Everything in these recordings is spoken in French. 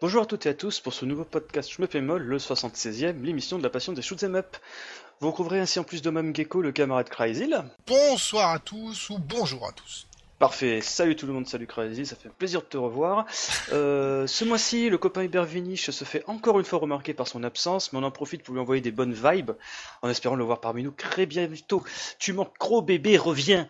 Bonjour à toutes et à tous pour ce nouveau podcast Je me fais le 76e, l'émission de la passion des shoot'em up. Vous retrouverez ainsi en plus de Mme Gecko le camarade Crazy. Bonsoir à tous ou bonjour à tous. Parfait, salut tout le monde, salut Crazy, ça fait plaisir de te revoir. Euh, ce mois-ci, le copain Hubert Vinich se fait encore une fois remarquer par son absence, mais on en profite pour lui envoyer des bonnes vibes, en espérant le voir parmi nous très bientôt. Tu manques gros bébé, reviens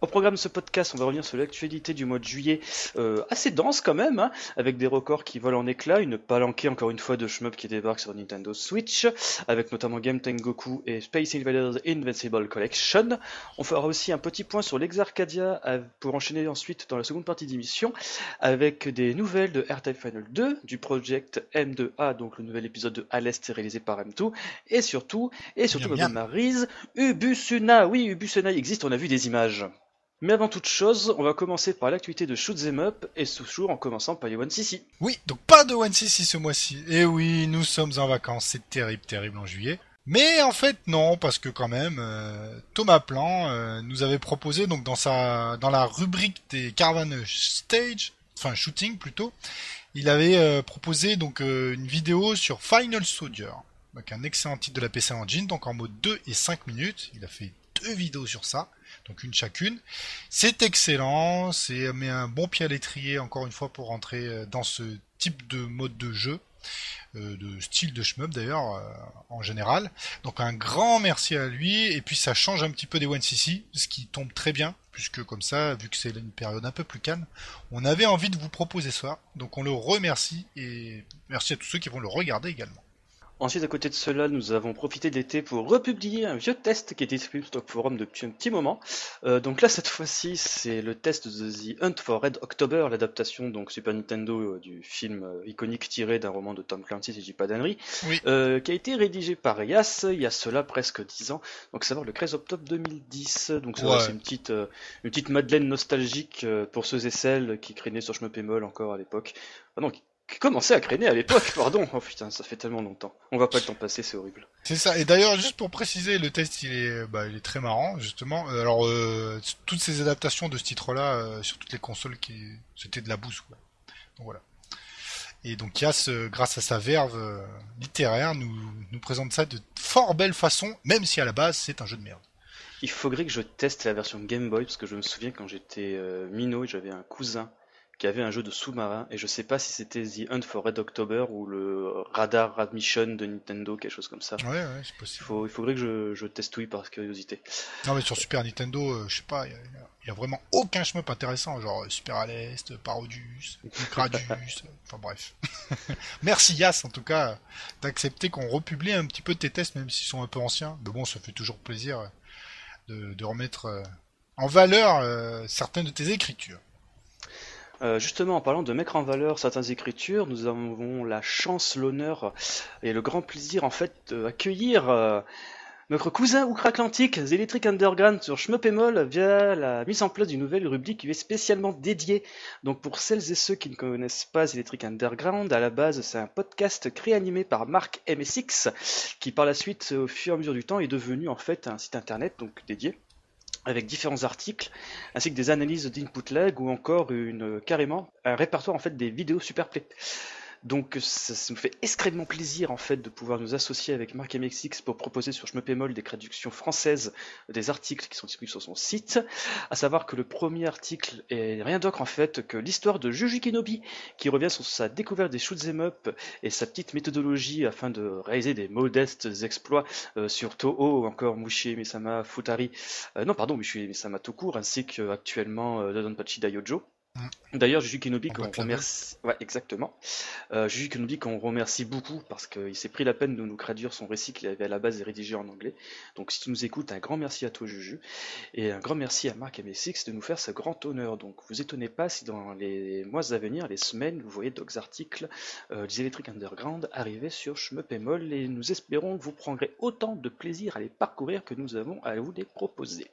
au programme de ce podcast, on va revenir sur l'actualité du mois de juillet, euh, assez dense quand même, hein, avec des records qui volent en éclats, une palanquée encore une fois de shmup qui débarque sur Nintendo Switch, avec notamment Game Goku et Space Invaders Invincible Collection. On fera aussi un petit point sur l'Exarcadia pour enchaîner ensuite dans la seconde partie d'émission avec des nouvelles de R-Type Final 2, du project M2A, donc le nouvel épisode de Alest réalisé par M2, et surtout, et surtout, Bien, ma Maryse, Ubusuna, oui, Ubusuna existe, on a vu des images. Mais avant toute chose, on va commencer par l'actualité de Shoot'em Up, et toujours en commençant par les One CC. Oui, donc pas de One CC ce mois-ci. Et oui, nous sommes en vacances, c'est terrible, terrible en juillet. Mais en fait non, parce que quand même, euh, Thomas Plan euh, nous avait proposé donc dans sa dans la rubrique des Caravan Stage, enfin shooting plutôt, il avait euh, proposé donc une vidéo sur Final Soldier, donc un excellent titre de la PC Engine, donc en mode 2 et 5 minutes. Il a fait deux vidéos sur ça donc une chacune. C'est excellent, c'est met un bon pied à l'étrier encore une fois pour rentrer euh, dans ce type de mode de jeu, euh, de style de shmup d'ailleurs euh, en général. Donc un grand merci à lui et puis ça change un petit peu des One CC, ce qui tombe très bien puisque comme ça, vu que c'est une période un peu plus calme, on avait envie de vous proposer ça. Donc on le remercie et merci à tous ceux qui vont le regarder également. Ensuite, à côté de cela, nous avons profité de l'été pour republier un vieux test qui était disponible sur Stock Forum depuis un petit moment. Euh, donc là, cette fois-ci, c'est le test de The Hunt for Red October, l'adaptation donc Super Nintendo euh, du film euh, iconique tiré d'un roman de Tom Clancy, si je dis pas d'annerie, Oui. euh, qui a été rédigé par Yas il y a cela presque 10 ans, donc savoir le 13 octobre 2010. Donc Ouais. c'est une petite, une petite Madeleine nostalgique pour ceux et celles qui craignaient sur Shmup encore à l'époque. Ah non, qui commençaient à craigner à l'époque, pardon. Oh putain, ça fait tellement longtemps. On va pas le temps passer, c'est horrible. C'est ça. Et d'ailleurs, juste pour préciser, le test, il est, bah, il est très marrant, justement. Euh, Alors, euh, toutes ces adaptations de ce titre-là euh, sur toutes les consoles, qui, c'était de la bouse, quoi. Donc voilà. Et donc Yas, euh, grâce à sa verve euh, littéraire, nous, nous présente ça de fort belle façon, même si à la base c'est un jeu de merde. Il faudrait que je teste la version Game Boy parce que je me souviens quand j'étais minot, j'avais un cousin qui avait un jeu de sous-marin et je sais pas si c'était The Hunt for Red October ou le Radar Rad Mission de Nintendo, quelque chose comme ça. Ouais, ouais, c'est Il, possible. faut, il faudrait que je, je testouille par curiosité. Non, mais sur Super Nintendo, euh, je sais pas, il y, y a vraiment aucun shmup intéressant, genre euh, Super Aleste, Parodius, Gradius, euh, enfin bref. Merci Yas, en tout cas, d'accepter qu'on republie un petit peu tes tests, même s'ils sont un peu anciens. Mais bon, ça fait toujours plaisir euh, de, de remettre euh, en valeur euh, certaines de tes écritures. Euh, justement, en parlant de mettre en valeur certaines écritures, nous avons la chance, l'honneur et le grand plaisir en fait d'accueillir euh, notre cousin outre-Atlantique, The Electric Underground sur Schmuppemol via la mise en place d'une nouvelle rubrique qui est spécialement dédiée. Donc pour celles et ceux qui ne connaissent pas The Electric Underground, à la base c'est un podcast créé animé par Marc MSX qui par la suite au fur et à mesure du temps est devenu en fait un site internet donc dédié avec différents articles, ainsi que des analyses d'input lag ou encore une carrément un répertoire en fait des vidéos superplay. Donc ça, nous fait extrêmement plaisir en fait de pouvoir nous associer avec Marc MXX pour proposer sur Schmeppemol des traductions françaises des articles qui sont disponibles sur son site. À savoir que le premier article est rien d'autre en fait que l'histoire de Juju Kenobi qui revient sur sa découverte des shoot'em up et sa petite méthodologie afin de réaliser des modestes exploits euh, sur Toho encore Mushi Misama Futari, euh, non pardon Mushi Misama tout court ainsi qu'actuellement euh, Dodonpachi Daiojo. D'ailleurs, Juju Kenobi, On qu'on remercie. Ouais, exactement. Euh, Juju Kenobi, qu'on remercie beaucoup parce qu'il s'est pris la peine de nous traduire son récit qu'il avait à la base rédigé en anglais. Donc, si tu nous écoutes, un grand merci à toi, Juju. Et un grand merci à Marc MSX de nous faire ce grand honneur. Donc, vous étonnez pas si dans les mois à venir, les semaines, vous voyez d'autres articles euh, des Electric Underground arriver sur Schmeppemol et nous espérons que vous prendrez autant de plaisir à les parcourir que nous avons à vous les proposer.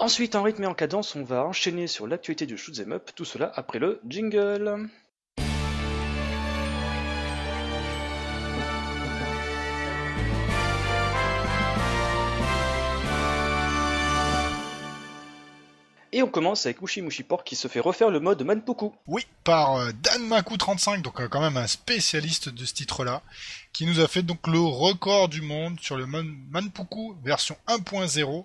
Ensuite, en rythme et en cadence, on va enchaîner sur l'actualité du Shoot'em Up, tout cela après le jingle. Et on commence avec Mushi Mushi Pork qui se fait refaire le mode Manpoku. Oui, par euh, Danmaku35, donc euh, quand même un spécialiste de ce titre-là, qui nous a fait donc le record du monde sur le Man- Manpuku version 1.0.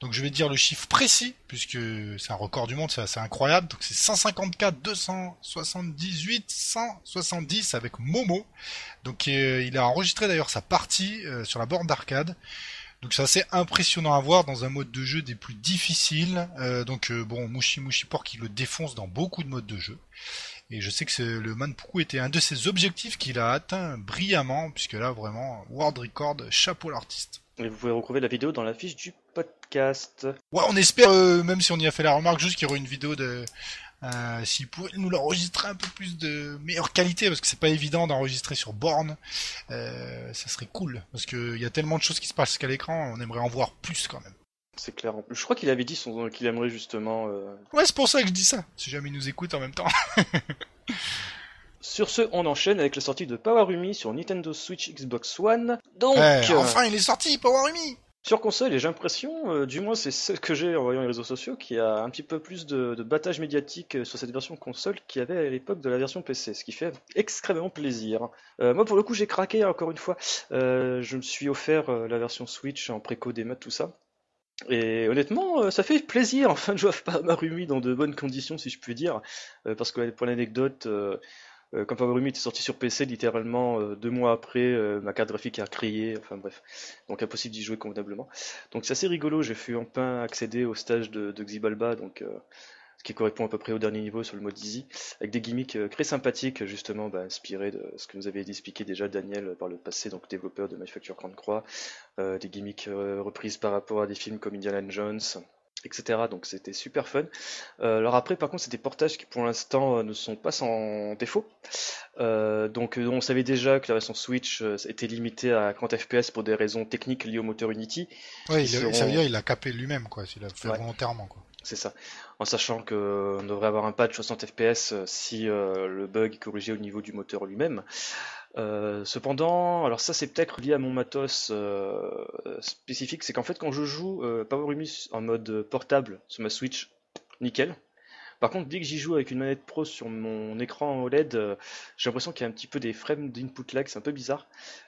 Donc je vais dire le chiffre précis, puisque c'est un record du monde, c'est assez incroyable. Donc c'est 154 278 170 avec Momo. Donc euh, il a enregistré d'ailleurs sa partie euh, sur la borne d'arcade. Donc c'est assez impressionnant à voir dans un mode de jeu des plus difficiles. Euh, donc bon, Mushi Mushi Pork il le défonce dans beaucoup de modes de jeu. Et je sais que le Manpuku était un de ses objectifs qu'il a atteint brillamment, puisque là vraiment, World Record, chapeau l'artiste. Et vous pouvez retrouver la vidéo dans la fiche du podcast. Ouais, on espère, euh, même si on y a fait la remarque, juste qu'il y aurait une vidéo de... Euh, S'il pouvait nous l'enregistrer un peu plus de meilleure qualité, parce que c'est pas évident d'enregistrer sur borne, euh, ça serait cool, parce qu'il y a tellement de choses qui se passent qu'à l'écran, on aimerait en voir plus quand même. C'est clair. Je crois qu'il avait dit son... qu'il aimerait justement. euh, Ouais, c'est pour ça que je dis ça, si jamais il nous écoute en même temps. Sur ce, on enchaîne avec la sortie de Powerumi sur Nintendo Switch Xbox One. Donc, Ouais, euh, enfin, il est sorti, Power Umi sur console, et j'ai l'impression, euh, du moins c'est ce que j'ai en voyant les réseaux sociaux, qu'il y a un petit peu plus de, battage médiatique euh, sur cette version console qu'il y avait à l'époque de la version PC, ce qui fait extrêmement plaisir. Euh, moi, pour le coup, j'ai craqué encore une fois. Je me suis offert la version Switch en préco des tout ça. Et honnêtement, ça fait plaisir enfin de jouer à Powerumi dans de bonnes conditions, si je puis dire. Parce que pour l'anecdote, euh, quand Powerumi était sorti sur PC, littéralement euh, deux mois après, euh, ma carte graphique a crié, enfin bref, donc impossible d'y jouer convenablement. Donc c'est assez rigolo, j'ai pu enfin accéder au stage de, de Xibalba, donc euh, ce qui correspond à peu près au dernier niveau sur le mode Easy, avec des gimmicks euh, très sympathiques, justement bah, inspirés de ce que nous avait expliqué déjà Daniel par le passé, donc développeur de Manufacture Grande Croix, euh, des gimmicks reprises par rapport à des films comme Indiana Jones, etc. Donc c'était super fun. Euh, alors après, par contre, c'est des portages qui pour l'instant euh, ne sont pas sans défaut. Euh, donc euh, on savait déjà que la version Switch euh, était limitée à 30 FPS pour des raisons techniques liées au moteur Unity. Ouais, Ils il, seront- ça veut dire il l'a capé lui-même, quoi, s'il a fait Ouais. volontairement, quoi. C'est ça. En sachant qu'on devrait avoir un patch 60 FPS euh, si euh, le bug est corrigé au niveau du moteur lui-même. Euh, cependant, alors ça c'est peut-être lié à mon matos spécifique, c'est qu'en fait quand je joue Power en mode portable sur ma Switch, nickel. Par contre, dès que j'y joue avec une manette pro sur mon écran OLED, euh, j'ai l'impression qu'il y a un petit peu des frames d'input lag, c'est un peu bizarre,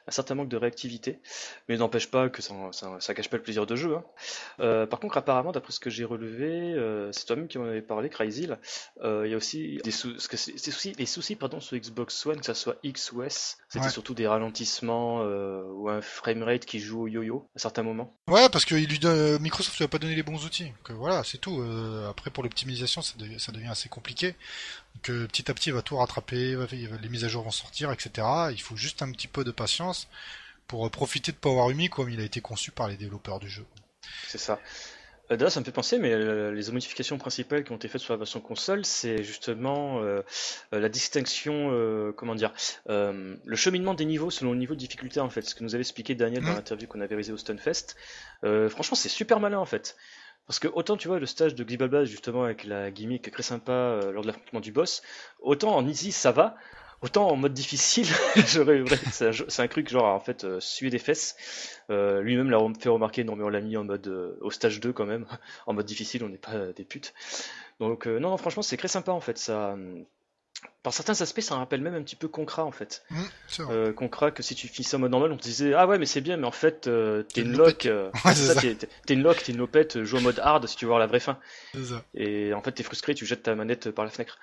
un certain manque de réactivité, mais n'empêche pas que ça, ça, ça gâche pas le plaisir de jeu. hein. Euh, par contre, apparemment, d'après ce que j'ai relevé, euh, c'est toi-même qui m'en avais parlé, Crazyl, euh, il y a aussi des, sou- c'est- soucis, des soucis pardon, sur Xbox One, que ça soit X ou S. C'était Ouais. surtout des ralentissements ou un framerate qui joue au yo-yo à certains moments. Ouais, parce que il lui donne- Microsoft lui a pas donné les bons outils. Voilà, c'est tout. Après, pour l'optimisation, ça, devient- ça devient assez compliqué. Donc, euh, petit à petit, il va tout rattraper, va- il va- les mises à jour vont sortir, etc. Il faut juste un petit peu de patience pour euh, profiter de Power Umi comme il a été conçu par les développeurs du jeu. C'est ça. Euh, D'ailleurs, ça me fait penser, mais euh, les modifications principales qui ont été faites sur la version console, c'est justement euh, la distinction, euh, comment dire, le cheminement des niveaux selon le niveau de difficulté en fait. Ce que nous avait expliqué Daniel dans Mm. l'interview qu'on avait réalisé au Stunfest. Franchement, c'est super malin en fait. Parce que autant tu vois le stage de Xibalba justement avec la gimmick très sympa euh, lors de l'affrontement du boss, autant en easy ça va, autant en mode difficile, c'est un, truc genre en fait euh, suer des fesses. Euh, Lui-même l'a fait remarquer, non mais on l'a mis en mode euh, au stage 2 quand même, en mode difficile, on n'est pas des putes. Donc non, non, franchement c'est très sympa en fait. Ça, hum, par certains aspects, ça rappelle même un petit peu Concra en fait. Vrai. Euh, Concra que si tu finis ça en mode normal, on te disait ah ouais mais c'est bien, mais en fait euh, t'es une lock, euh, Ouais, t'es une lock, t'es une lopette, joue en mode hard si tu veux voir la vraie fin. Ça. Et en fait, t'es frustré, tu jettes ta manette par la fenêtre.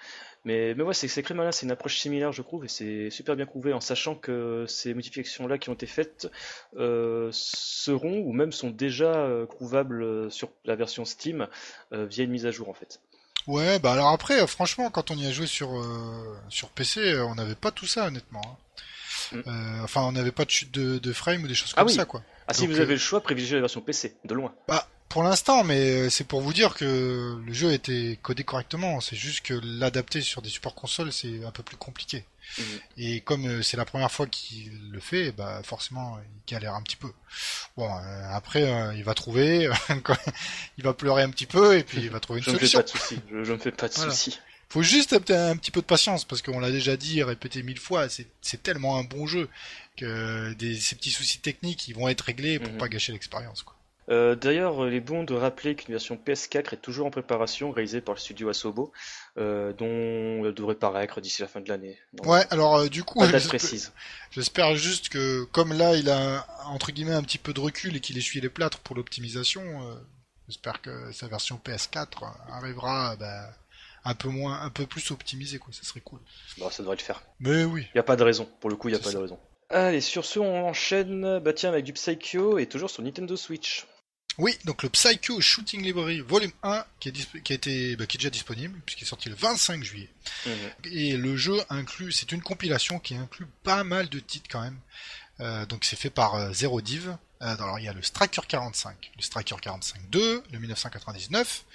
Mais, mais ouais, c'est très malin, c'est une approche similaire, je trouve, et c'est super bien prouvé en sachant que ces modifications-là qui ont été faites seront ou même sont déjà trouvables sur la version Steam via une mise à jour en fait. Ouais, bah alors après, euh, franchement, quand on y a joué sur euh, sur PC, euh, on n'avait pas tout ça, honnêtement. hein. Mm. Euh, enfin, on n'avait pas de chute de, de frame ou des choses Ah comme oui. ça, quoi. Ah, si vous avez le choix, privilégiez la version PC, de loin. Bah, pour l'instant, mais c'est pour vous dire que le jeu a été codé correctement. C'est juste que l'adapter sur des supports consoles, c'est un peu plus compliqué. Mhm. Et comme euh, c'est la première fois qu'il le fait, bah forcément, il galère un petit peu. Bon, euh, après, euh, il va trouver, il va pleurer un petit peu, et puis il va trouver une Je me fais solution. pas de soucis. Je, je me fais pas de Voilà. soucis. Faut juste un, petit- un petit peu de patience, parce qu'on l'a déjà dit, répété mille fois, c'est tellement un bon jeu que des, ces petits soucis techniques, ils vont être réglés pour Mhm. pas gâcher l'expérience, quoi. Euh, D'ailleurs, il est bon de rappeler qu'une version PS4 est toujours en préparation, réalisée par le studio Asobo, euh, dont elle devrait paraître d'ici la fin de l'année. Ouais, alors euh, du coup, j'espère- juste que, comme là, il a entre guillemets un petit peu de recul et qu'il essuie les plâtres pour l'optimisation, euh, j'espère que sa version PS4 arrivera bah, un peu moins, un peu plus optimisée, quoi. Ça serait cool. Bon, ça devrait le faire. Mais oui. Il n'y a pas de raison. Pour le coup, il n'y a pas ça. de raison. Allez, sur ce, on enchaîne bah, tiens, avec du Psycho et toujours sur Nintendo Switch. Oui, donc le Psycho Shooting Library Volume 1 qui est, qui a été, bah, qui est déjà disponible puisqu'il est sorti le 25 juillet. Mhm. Et le jeu inclut, c'est une compilation qui inclut pas mal de titres quand même. Euh, donc c'est fait par euh, Zero Div. Euh, alors il y a le Striker 45, le Striker 45 2, le 1999,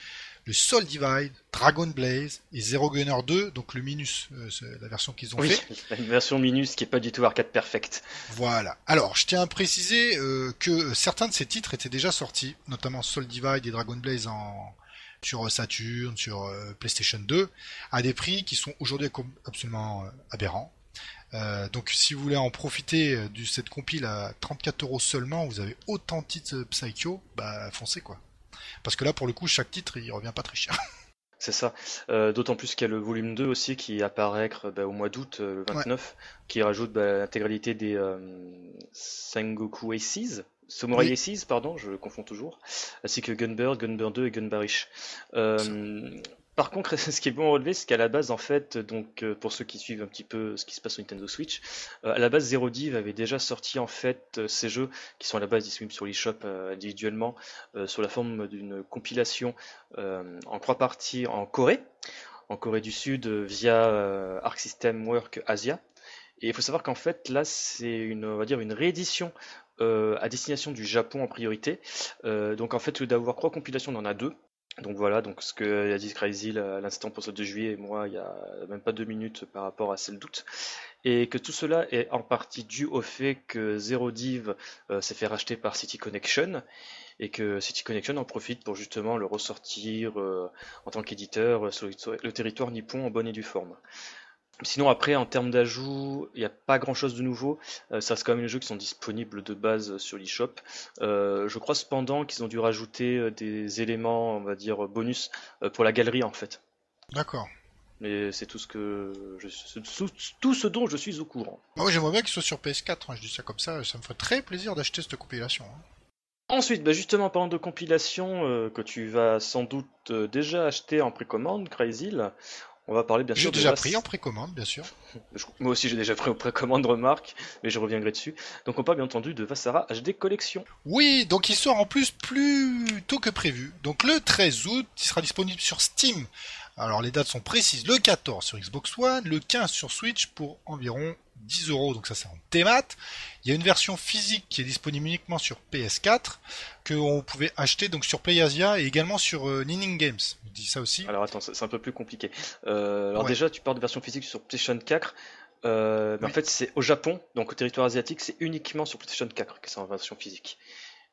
le Soul Divide, Dragon Blaze et Zero Gunner 2, donc le Minus, euh, c'est la version qu'ils ont Oui, fait. une version Minus qui est pas du tout arcade perfect. Voilà. Alors, je tiens à préciser euh, que certains de ces titres étaient déjà sortis, notamment Soul Divide et Dragon Blaze en sur Saturn, sur euh, PlayStation 2, à des prix qui sont aujourd'hui absolument euh, aberrants. Euh, donc, si vous voulez en profiter euh, de cette compile à 34 euros seulement, vous avez autant de titres euh, Psycho, bah foncez quoi. Parce que là, pour le coup, chaque titre, il revient pas très cher. C'est ça. Euh, D'autant plus qu'il y a le volume 2 aussi qui apparaît bah, au mois d'août, euh, le 29, qui rajoute bah, l'intégralité des euh, Sengoku Aces. Samurai Oui. Aces, pardon, je confonds toujours, ainsi que Gunbird, Gunbird 2 et Gunbarish. Par contre, ce qui est bon à relever, c'est qu'à la base, en fait, donc euh, pour ceux qui suivent un petit peu ce qui se passe sur Nintendo Switch, euh, à la base, Zero Div avait déjà sorti en fait euh, ces jeux qui sont à la base disponibles sur l'eShop individuellement sous la forme d'une compilation en trois parties en Corée, en Corée du Sud via Arc System Work Asia. Et il faut savoir qu'en fait là c'est une on va dire une réédition à destination du Japon en priorité. Donc en fait au lieu d'avoir trois compilations, on en a deux. Donc voilà, donc ce que a dit Crazy à l'instant pour ce 2 juillet, et moi il y a même pas deux minutes par rapport à celle d'août, et que tout cela est en partie dû au fait que Zero Div euh, s'est fait racheter par City Connection, et que City Connection en profite pour justement le ressortir euh, en tant qu'éditeur euh, sur le territoire nippon en bonne et due forme. Sinon après en termes d'ajout, il n'y a pas grand chose de nouveau. Euh, ça reste quand même les jeux qui sont disponibles de base sur l'eShop. Euh, je crois cependant qu'ils ont dû rajouter euh, des éléments, on va dire bonus euh, pour la galerie en fait. D'accord. Mais c'est tout ce que je, tout, tout ce dont je suis au courant. Moi, j'aimerais bien qu'il soit sur PS4. hein, je dis ça comme ça, ça me ferait très plaisir d'acheter cette compilation. hein. Ensuite, bah justement, parlant de compilation euh, que tu vas sans doute euh, déjà acheter en précommande, Crazy, on va parler bien J'ai sûr de déjà pris en précommande, bien sûr. Moi aussi, j'ai déjà pris en précommande, remarque, mais je reviendrai dessus. Donc, on parle bien entendu de Vassara HD Collection. Oui, donc il sort en plus plus tôt que prévu. Donc le 13 août, il sera disponible sur Steam. Alors les dates sont précises. Le 14 sur Xbox One, le 15 sur Switch pour environ 10 euros. Donc ça c'est en thémat. Il y a une version physique qui est disponible uniquement sur PS4 que on pouvait acheter donc sur PlayAsia et également sur euh, Ninning Games. Je dis ça aussi. Alors, attends, c'est un peu plus compliqué. Euh, alors, Ouais. déjà, tu parles de version physique sur PlayStation 4. Euh, mais en fait, c'est au Japon, donc au territoire asiatique, c'est uniquement sur PlayStation 4 que c'est en version physique.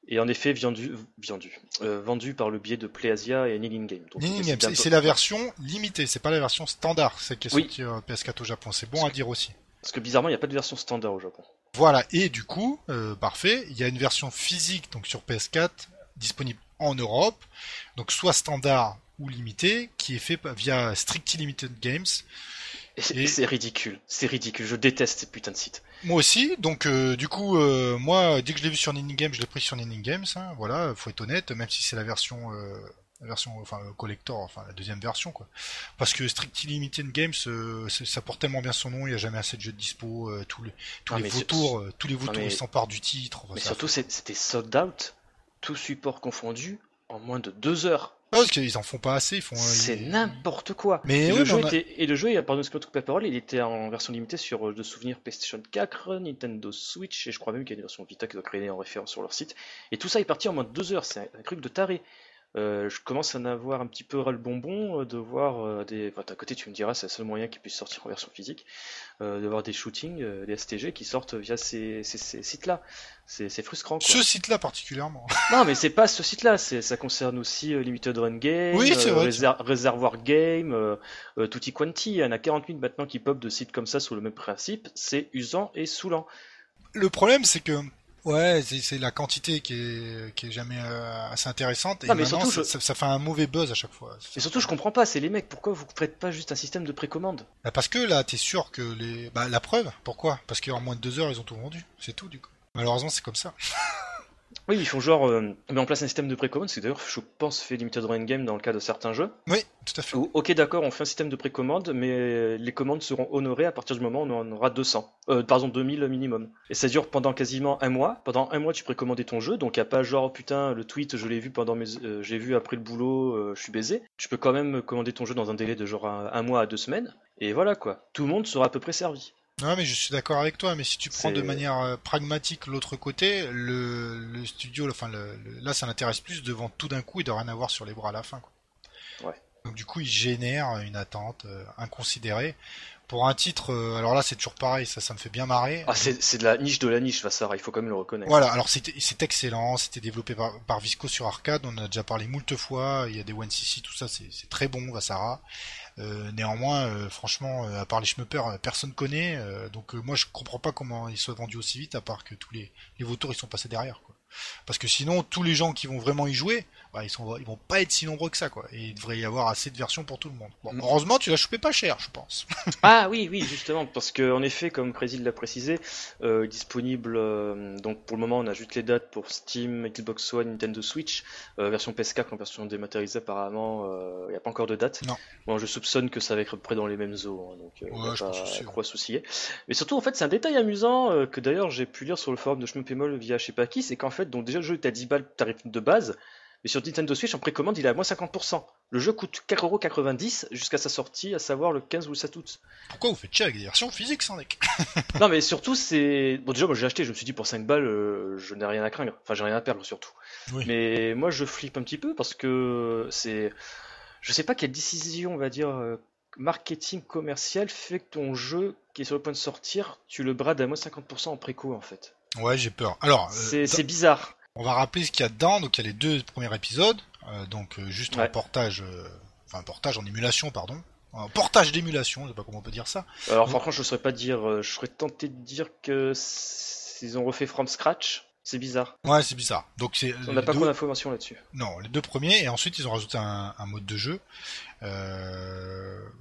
Et en effet, vendu, vendu, euh, vendu par le biais de PlayAsia et Nilin Game. Ninning c'est Games, bientôt- c'est la version limitée, c'est pas la version standard, celle qui est Oui. sortie euh, PS4 au Japon. C'est bon à dire aussi. Parce que bizarrement, il n'y a pas de version standard au Japon. Voilà, et du coup, euh, parfait, il y a une version physique donc sur PS4 disponible en Europe, donc soit standard ou limité, qui est fait via Strictly Limited Games. Et c'est ridicule, c'est ridicule, je déteste ces putains de sites. Moi aussi, donc euh, du coup, euh, moi, dès que je l'ai vu sur Ninning Games, je l'ai pris sur Ninning Games, hein, voilà, faut être honnête, même si c'est la version, euh, la version, enfin, collector, enfin, la deuxième version, quoi. Parce que Strictly Limited Games, ça porte tellement bien son nom, il n'y a jamais assez de jeux de dispo, tous les, tous Ah, les vautours, tous les vautours, mais- ils s'emparent du titre. enfin, Mais surtout, c'était sold out, tout support confondu, en moins de deux heures. Ah, parce qu'ils en font pas assez, ils font. C'est ils- n'importe quoi. Mais et, le mais jeu a- était, et le jeu, pardon, excuse-moi de parole, il était en version limitée sur euh, de souvenirs PlayStation 4, Nintendo Switch, et je crois même qu'il y a une version Vita qui doit créer en référence sur leur site. Et tout ça est parti en moins de deux heures, c'est un, un truc de taré. Euh, je commence à en avoir un petit peu ras le bonbon euh, de voir euh, des. Enfin, d'un côté, tu me diras, c'est le seul moyen qui puisse sortir en version physique, de voir des shootings, des STG qui sortent via ces, ces- ces sites-là. C'est frustrant. Quoi. Ce site-là particulièrement. Non, mais c'est pas ce site-là, ça concerne aussi Limited Run Game, Oui, vrai, Réservoir Game, Tutti Quanti. Il y en a 40 000 maintenant qui pop de sites comme ça sous le même principe. C'est usant et saoulant. Le problème, c'est que. Ouais, c'est la quantité qui est, qui est jamais euh, assez intéressante. Et Non, mais maintenant, surtout, ça, je- ça- ça fait un mauvais buzz à chaque fois. Et surtout, je comprends pas, c'est les mecs, pourquoi vous faites pas juste un système de précommande? Bah, parce que là, t'es sûr que les. Bah, la preuve, pourquoi? Parce qu'en moins de deux heures, ils ont tout vendu. C'est tout, du coup. Malheureusement, c'est comme ça. Oui, ils font genre, euh, met en place un système de précommande, c'est d'ailleurs, je pense, fait Limited Run Game dans le cas de certains jeux. Oui, tout à fait. Où, ok, d'accord, on fait un système de précommande, mais les commandes seront honorées à partir du moment où on en aura 200. Euh, pardon, 2000 minimum. Et ça dure pendant quasiment un mois. Pendant un mois, tu précommandais ton jeu, donc y a pas genre, oh, putain, le tweet, je l'ai vu pendant mes, euh, j'ai vu après le boulot, euh, je suis baisé. Tu peux quand même commander ton jeu dans un délai de genre un, un mois à deux semaines. Et voilà quoi. Tout le monde sera à peu près servi. Non, mais je suis d'accord avec toi. Mais si tu prends de manière euh, pragmatique l'autre côté, le, le studio, enfin, le- le- là, ça l'intéresse plus de vendre tout d'un coup et de rien avoir sur les bras à la fin. Quoi. Ouais. Donc du coup, il génère une attente euh, inconsidérée pour un titre. euh, alors là, c'est toujours pareil. Ça, ça me fait bien marrer. Ah, c'est de la niche de la niche, Vassar, il faut quand même le reconnaître. Voilà, alors c'était- c'est excellent, c'était développé par, par Visco sur arcade, on en a déjà parlé moult fois, il y a des 1cc, tout ça, c'est très bon, Vassara. Euh, néanmoins, euh, franchement, euh, à part les schmuppers, personne connaît, donc moi je comprends pas comment ils soient vendus aussi vite, à part que tous les, les vautours ils sont passés derrière. Parce que sinon, tous les gens qui vont vraiment y jouer, bah, ils, sont, ils vont pas être si nombreux que ça, quoi. Et il devrait y avoir assez de versions pour tout le monde. Bon, Mm. heureusement, tu l'as chopé pas cher, je pense. Ah oui, oui, justement, parce que en effet, comme Présil l'a précisé, euh, disponible. euh, donc pour le moment, on a juste les dates pour Steam, Xbox One, Nintendo Switch, euh, version PS4 en version dématérialisée. Apparemment, il n'y a pas encore de date. Non. Bon, je soupçonne que ça va être près dans les mêmes eaux, hein, donc Ouais, je pense pas trop à soucier. Mais surtout, en fait, c'est un détail amusant que d'ailleurs j'ai pu lire sur le forum de Shmuppemol via je sais pas qui, c'est qu'en fait, donc déjà le jeu est à 10 balles tarif de base. Mais sur Nintendo Switch, en précommande, il est à moins 50%. Le jeu coûte 4,90€ jusqu'à sa sortie, à savoir le 15 ou le 7 août. Pourquoi vous faites chier avec des versions physiques, sans deck Non, mais surtout, c'est. Bon, déjà, moi j'ai acheté, je me suis dit pour 5 balles, euh, je n'ai rien à craindre. Enfin, j'ai rien à perdre surtout. Oui. Mais moi, je flippe un petit peu parce que c'est. Je sais pas quelle décision, on va dire, euh, marketing commercial fait que ton jeu qui est sur le point de sortir, tu le brades à moins 50% en préco en fait. Ouais, j'ai peur. Alors, euh, c'est bizarre. On va rappeler ce qu'il y a dedans. Donc il y a les deux premiers épisodes, euh, donc euh, juste en portage, euh, enfin portage en émulation, pardon, en portage d'émulation, je sais pas comment on peut dire ça. Alors, franchement, je ne saurais pas dire. euh, Je serais tenté de dire que s'ils ont refait from scratch, c'est bizarre. Ouais, c'est bizarre. Donc c'est On n'a pas deux- trop d'informations là-dessus. non les deux premiers et ensuite ils ont rajouté un, un mode de jeu.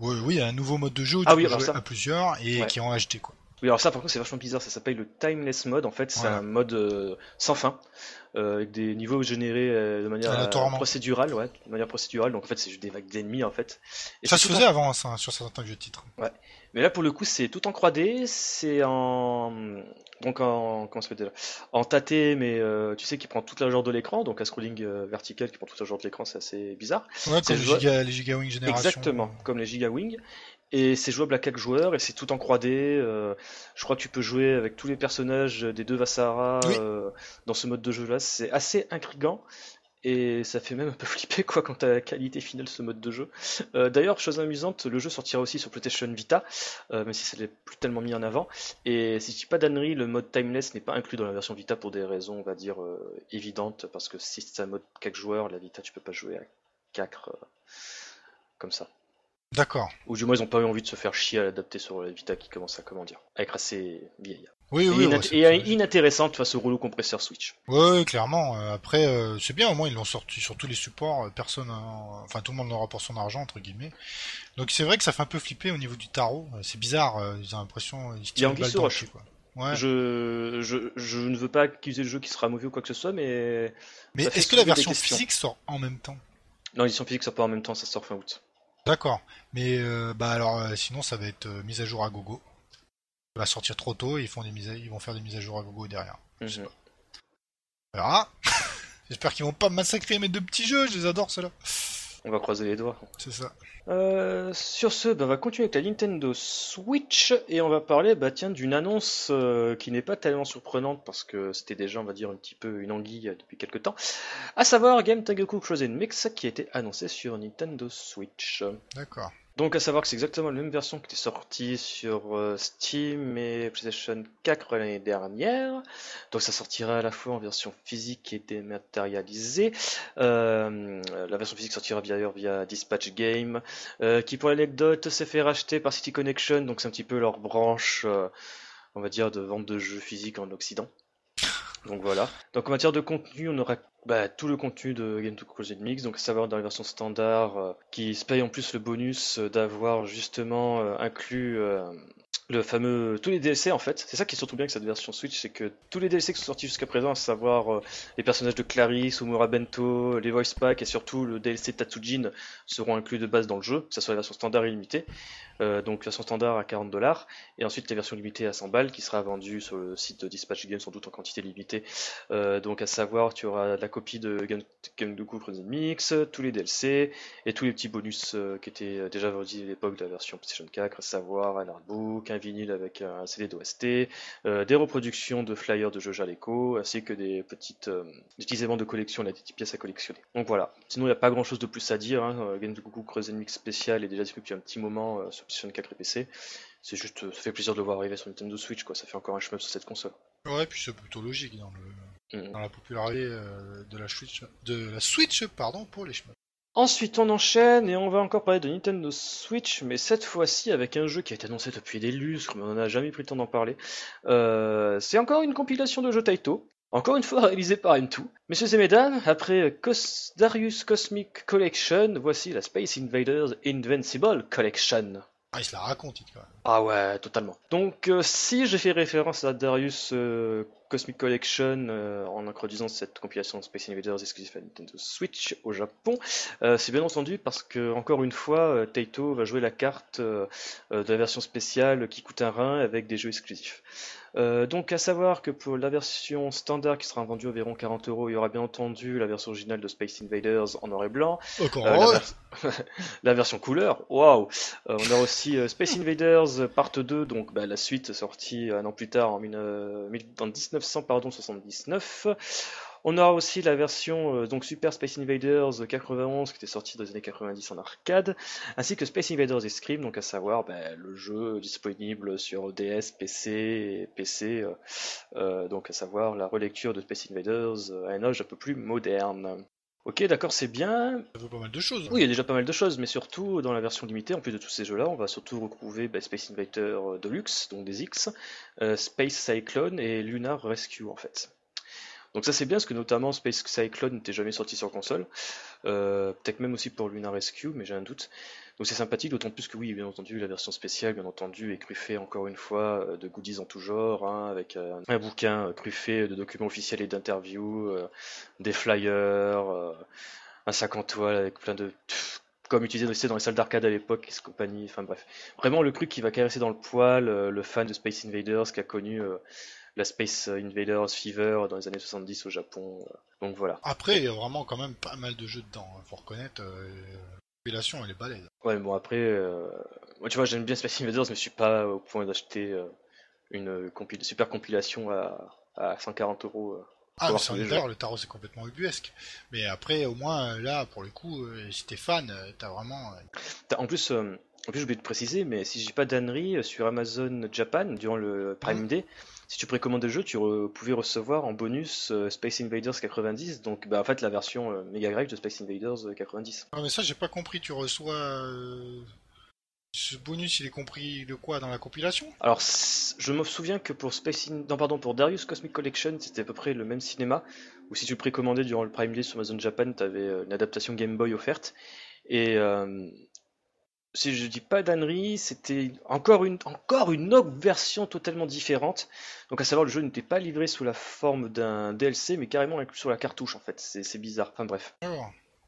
Oui, oui, un nouveau mode de jeu où Ah tu oui, peux alors jouer ça. à plusieurs et Ouais. qui en HD quoi. Oui, alors ça, par contre, c'est vachement bizarre. Ça s'appelle le Timeless Mode. En fait, c'est Ouais. un mode euh, sans fin, euh, avec des niveaux générés euh, de manière euh, Aléatoirement. procédurale, ouais, de manière procédurale. Donc en fait, c'est juste des vagues d'ennemis en fait. Et ça se en- faisait avant ça, sur certains vieux titres. Mais là, pour le coup, c'est tout en 3D. C'est en donc en comment ça s'appelle déjà? En tâté, mais euh, tu sais, qui prend toute la largeur de l'écran. Donc un scrolling euh, vertical qui prend toute la largeur de l'écran, c'est assez bizarre. Ouais, comme les, jouable- giga, les Giga Wing Génération. Exactement, comme les Giga Wing. Et c'est jouable à 4 joueurs et c'est tout en 3D. euh, je crois que tu peux jouer avec tous les personnages des deux Vassara Oui. euh, dans ce mode de jeu-là. C'est assez intriguant et ça fait même un peu flipper quoi quand t'as la qualité finale de ce mode de jeu. Euh, D'ailleurs, chose amusante, le jeu sortira aussi sur PlayStation Vita, euh, même si ça n'est plus tellement mis en avant. Et si je dis pas d'annerie, le mode Timeless n'est pas inclus dans la version Vita pour des raisons, on va dire, euh, évidentes, parce que si c'est un mode 4 joueurs, la Vita tu peux pas jouer à 4 comme ça. D'accord. Ou du moins, ils ont pas eu envie de se faire chier à l'adapter sur la Vita qui commence à, comment dire, à être assez vieille. Oui, Et, oui, ouais, et c'est- inintéressante face au rouleau compresseur Switch. Ouais, clairement. euh, Après, euh, c'est bien, au moins ils l'ont sorti sur tous les supports. euh, Personne, en- enfin tout le monde en aura pour son argent entre guillemets. Donc c'est vrai que ça fait un peu flipper au niveau du tarot. euh, C'est bizarre. euh, Ils ont l'impression Il y a roche. pied, quoi. Ouais. Je, je, je ne veux pas accuser le jeu qui sera mauvais ou quoi que ce soit, mais. Mais est-ce que la version physique sort en même temps? Non, l'édition physique sort pas en même temps, ça sort fin août. D'accord. Mais euh, bah alors euh, sinon ça va être euh, mise à jour à gogo. Ça va sortir trop tôt et ils font des mises à- ils vont faire des mises à jour à gogo derrière. Mhm. On verra. J'espère qu'ils vont pas massacrer mes deux petits jeux. Je les adore ceux-là. On va croiser les doigts. C'est ça. Euh, sur ce, bah, on va continuer avec la Nintendo Switch et on va parler bah, tiens, d'une annonce euh, qui n'est pas tellement surprenante parce que c'était déjà, on va dire, un petit peu une anguille euh, depuis quelques temps, à savoir Game Tengoku Frozen Mix qui a été annoncé sur Nintendo Switch. D'accord. Donc à savoir que c'est exactement la même version qui était sortie sur euh, Steam et PlayStation 4 l'année dernière. Donc ça sortira à la fois en version physique et dématérialisée. Euh, la version physique sortira d'ailleurs via Dispatch Game, euh, qui pour l'anecdote s'est fait racheter par City Connection, donc c'est un petit peu leur branche, on va dire, de vente de jeux physiques en Occident. Donc voilà. Donc en matière de contenu, on aura bah, tout le contenu de Game to Close Mix, donc à savoir dans la version standard, euh, qui se paye en plus le bonus euh, d'avoir justement euh, inclus le fameux tous les DLC en fait. C'est ça qui est surtout bien avec cette version Switch, c'est que tous les DLC qui sont sortis jusqu'à présent, à savoir euh, les personnages de Clarisse, Umura Bento, les voice packs et surtout le DLC Tatsujin seront inclus de base dans le jeu, que ce soit la version standard et limitée. Euh, donc version standard à 40 dollars et ensuite la version limitée à 100 balles qui sera vendue sur le site de Dispatch Game sans doute en quantité limitée. Euh, donc à savoir tu auras la copie de Doku Frozen Mix, tous les DLC et tous les petits bonus euh, qui étaient déjà vendus à l'époque de la version PlayStation 4, à savoir un artbook, un vinyle avec un CD d'OST, euh, des reproductions de flyers de jeux Jaleco ainsi que des petites euh, des petits éléments de collection, des petites pièces à collectionner. Donc voilà. Sinon il n'y a pas grand chose de plus à dire. Hein. Euh, Game Doku Frozen Mix spécial est déjà disponible depuis un petit moment sur PlayStation 4 et PC. C'est juste, ça fait plaisir de le voir arriver sur Nintendo Switch, quoi. Ça fait encore un chemin sur cette console. Ouais, puis c'est plutôt logique dans, le, Mm. dans la popularité de la Switch, de la Switch, pardon, pour les chemins. Ensuite, on enchaîne et on va encore parler de Nintendo Switch, mais cette fois-ci avec un jeu qui a été annoncé depuis des lustres, mais on n'a jamais pris le temps d'en parler. Euh, c'est encore une compilation de jeux Taito, encore une fois réalisée par M2. Messieurs et mesdames, après Darius Cosmic Collection, voici la Space Invaders Invincible Collection. Ah, il se la raconte, il, quand. Ah ouais, totalement. Donc euh, si j'ai fait référence à Darius euh, Cosmic Collection euh, en introduisant cette compilation Space Invaders exclusive à Nintendo Switch au Japon, euh, c'est bien entendu parce que encore une fois, euh, Taito va jouer la carte de la version spéciale qui coûte un rein avec des jeux exclusifs. Euh, donc à savoir que pour la version standard qui sera vendue environ 40 euros, il y aura bien entendu la version originale de Space Invaders en noir et blanc, Encore euh, la, la version couleur, waouh On a aussi euh, Space Invaders Part 2, donc bah, la suite sortie un an plus tard en, mille- euh, mille- en 1979. On aura aussi la version euh, donc Super Space Invaders 91 qui était sortie dans les années 90 en arcade, ainsi que Space Invaders Escrime, donc à savoir bah, le jeu disponible sur DS, PC et PC, euh, donc à savoir la relecture de Space Invaders à un âge un peu plus moderne. Ok, d'accord, c'est bien. Ça pas mal de choses. Oui, il y a déjà pas mal de choses, mais surtout dans la version limitée, en plus de tous ces jeux-là, on va surtout retrouver bah, Space Invader euh, Deluxe, donc des X, euh, Space Cyclone et Lunar Rescue en fait. Donc ça c'est bien parce que notamment Space Cyclone n'était jamais sorti sur console, Euh, peut-être même aussi pour Lunar Rescue, mais j'ai un doute. Donc c'est sympathique, d'autant plus que oui, bien entendu, la version spéciale, bien entendu, est truffée encore une fois euh, de goodies en tout genre, hein, avec euh, un bouquin euh, truffé de documents officiels et d'interviews, euh, des flyers, euh, un sac en toile avec plein de comme utilisé dans les salles d'arcade à l'époque, et compagnie, enfin bref. Vraiment le truc qui va caresser dans le poil le fan de Space Invaders qui a connu la Space Invaders Fever dans les années 70 au Japon. euh. Donc voilà. Après, il y a vraiment quand même pas mal de jeux dedans. hein. Faut reconnaître, euh, la compilation, elle est balèze. Ouais, bon après, euh, moi tu vois, j'aime bien Space Invaders, mais je suis pas au point d'acheter une compil- super compilation à, à 140 euros. Ah, mais le tarot, c'est complètement ubuesque. Mais après, au moins, là, pour le coup, si t'es fan, t'as vraiment... En plus, euh, en plus j'ai oublié de préciser, mais si j'ai pas d'annerie sur Amazon Japan durant le Prime Mhm. Day, si tu précommandes le jeu, tu re- pouvais recevoir en bonus euh, Space Invaders 90, donc bah, en fait la version euh, Mega Drive de Space Invaders euh, 90. Ah, mais ça, j'ai pas compris. Tu reçois... euh, Ce bonus, il est compris de quoi dans la compilation? Alors je me souviens que pour Space In- non, pardon, pour Darius Cosmic Collection, c'était à peu près le même cinéma, où si tu le précommandais durant le Prime Day sur Amazon Japan, t'avais euh, une adaptation Game Boy offerte. Et euh, si je dis pas d'annerie, c'était encore une, encore une autre version totalement différente. Donc à savoir, le jeu n'était pas livré sous la forme d'un DLC, mais carrément inclus sur la cartouche en fait. C'est bizarre. Enfin bref.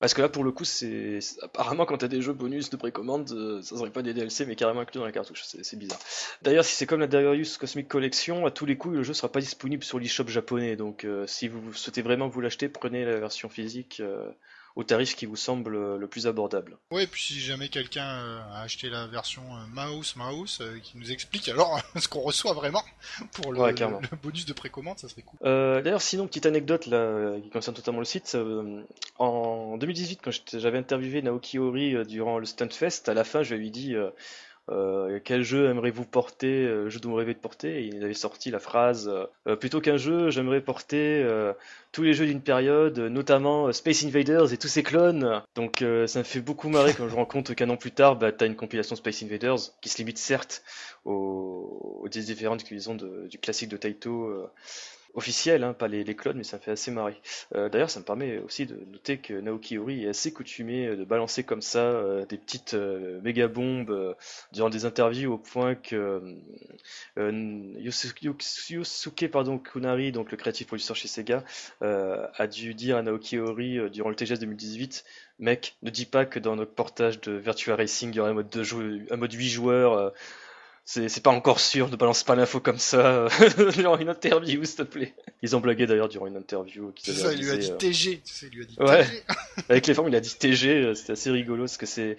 Parce que là, pour le coup, c'est apparemment quand t'as des jeux bonus de précommande, euh, ça serait pas des DLC, mais carrément inclus dans la cartouche. C'est c'est bizarre. D'ailleurs, si c'est comme la Darius Cosmic Collection, à tous les coups, le jeu sera pas disponible sur l'eShop japonais. Donc, euh, si vous souhaitez vraiment vous l'acheter, prenez la version physique euh, au tarif qui vous semble le plus abordable. Ouais, puis si jamais quelqu'un a acheté la version mouse mouse qui nous explique alors ce qu'on reçoit vraiment pour le, bonus de précommande, ça serait cool. D'ailleurs, sinon petite anecdote là qui concerne totalement le site. en 2018, quand j'avais interviewé Naoki Ori durant le Stuntfest, à la fin, je lui ai dit euh, quel jeu aimeriez-vous porter, euh, jeu dont vous rêvez de porter? Et Il avait sorti la phrase euh, plutôt qu'un jeu, j'aimerais porter tous les jeux d'une période, notamment Space Invaders et tous ses clones. Donc ça me fait beaucoup marrer quand je rends compte qu'un an plus tard, bah, t'as une compilation Space Invaders qui se limite certes aux, aux différentes utilisations du classique de Taito officiel, hein, pas les, clones, mais ça me fait assez marrer. Euh, d'ailleurs, ça me permet aussi de noter que Naoki Ori est assez coutumé euh, de balancer comme ça euh, des petites méga bombes durant des interviews au point que Yosuke Kunari, donc le créatif producteur chez Sega, a dû dire à Naoki Ori durant le TGS 2018 Mec, ne dis pas que dans notre portage de Virtua Racing, il y aurait mode, de un mode 8 joueurs c'est pas encore sûr, ne balance pas l'info comme ça durant une interview, s'il te plaît. Ils ont blagué d'ailleurs durant une interview. C'est ça, il lui a dit TG. Tu sais, il lui a dit ouais. Avec les formes, il a dit TG, euh, c'était assez rigolo parce que c'est.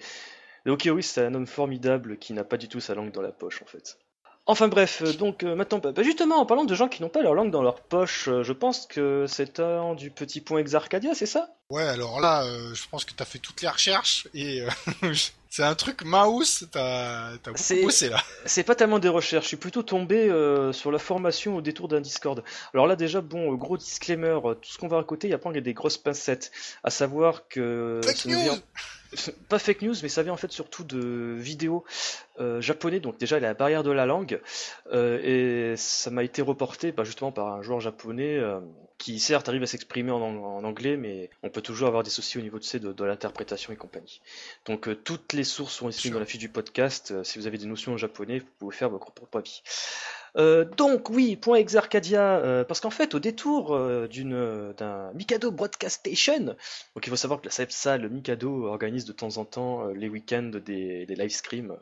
Ok, oui, c'est un homme formidable qui n'a pas du tout sa langue dans la poche en fait. Enfin bref, euh, donc euh, maintenant, bah, justement, en parlant de gens qui n'ont pas leur langue dans leur poche, je pense que c'est un du petit point Exarcadia, c'est ça? Ouais, alors là, je pense que t'as fait toutes les recherches et C'est un truc mouse, t'as beaucoup bossé là. C'est pas tellement des recherches, je suis plutôt tombé euh, sur la formation au détour d'un Discord. Alors là déjà, bon, euh, gros disclaimer, euh, tout ce qu'on va raconter, il y a des grosses pincettes. À savoir que... Fake news pas fake news, mais ça vient en fait surtout de vidéos euh, japonais, donc déjà la barrière de la langue, euh, et ça m'a été reporté bah, justement par un joueur japonais euh, qui certes arrive à s'exprimer en, anglais, mais on peut toujours avoir des soucis au niveau de, de, l'interprétation et compagnie. Donc toutes les sources sont ici dans la fiche du podcast, si vous avez des notions en japonais, vous pouvez faire votre propre avis. Euh, donc oui, point Exarcadia, euh, parce qu'en fait, au détour euh, d'une d'un Mikado Broadcast Station, donc il faut savoir que la CEPSA, le Mikado, organise de temps en temps les week-ends des, des live streams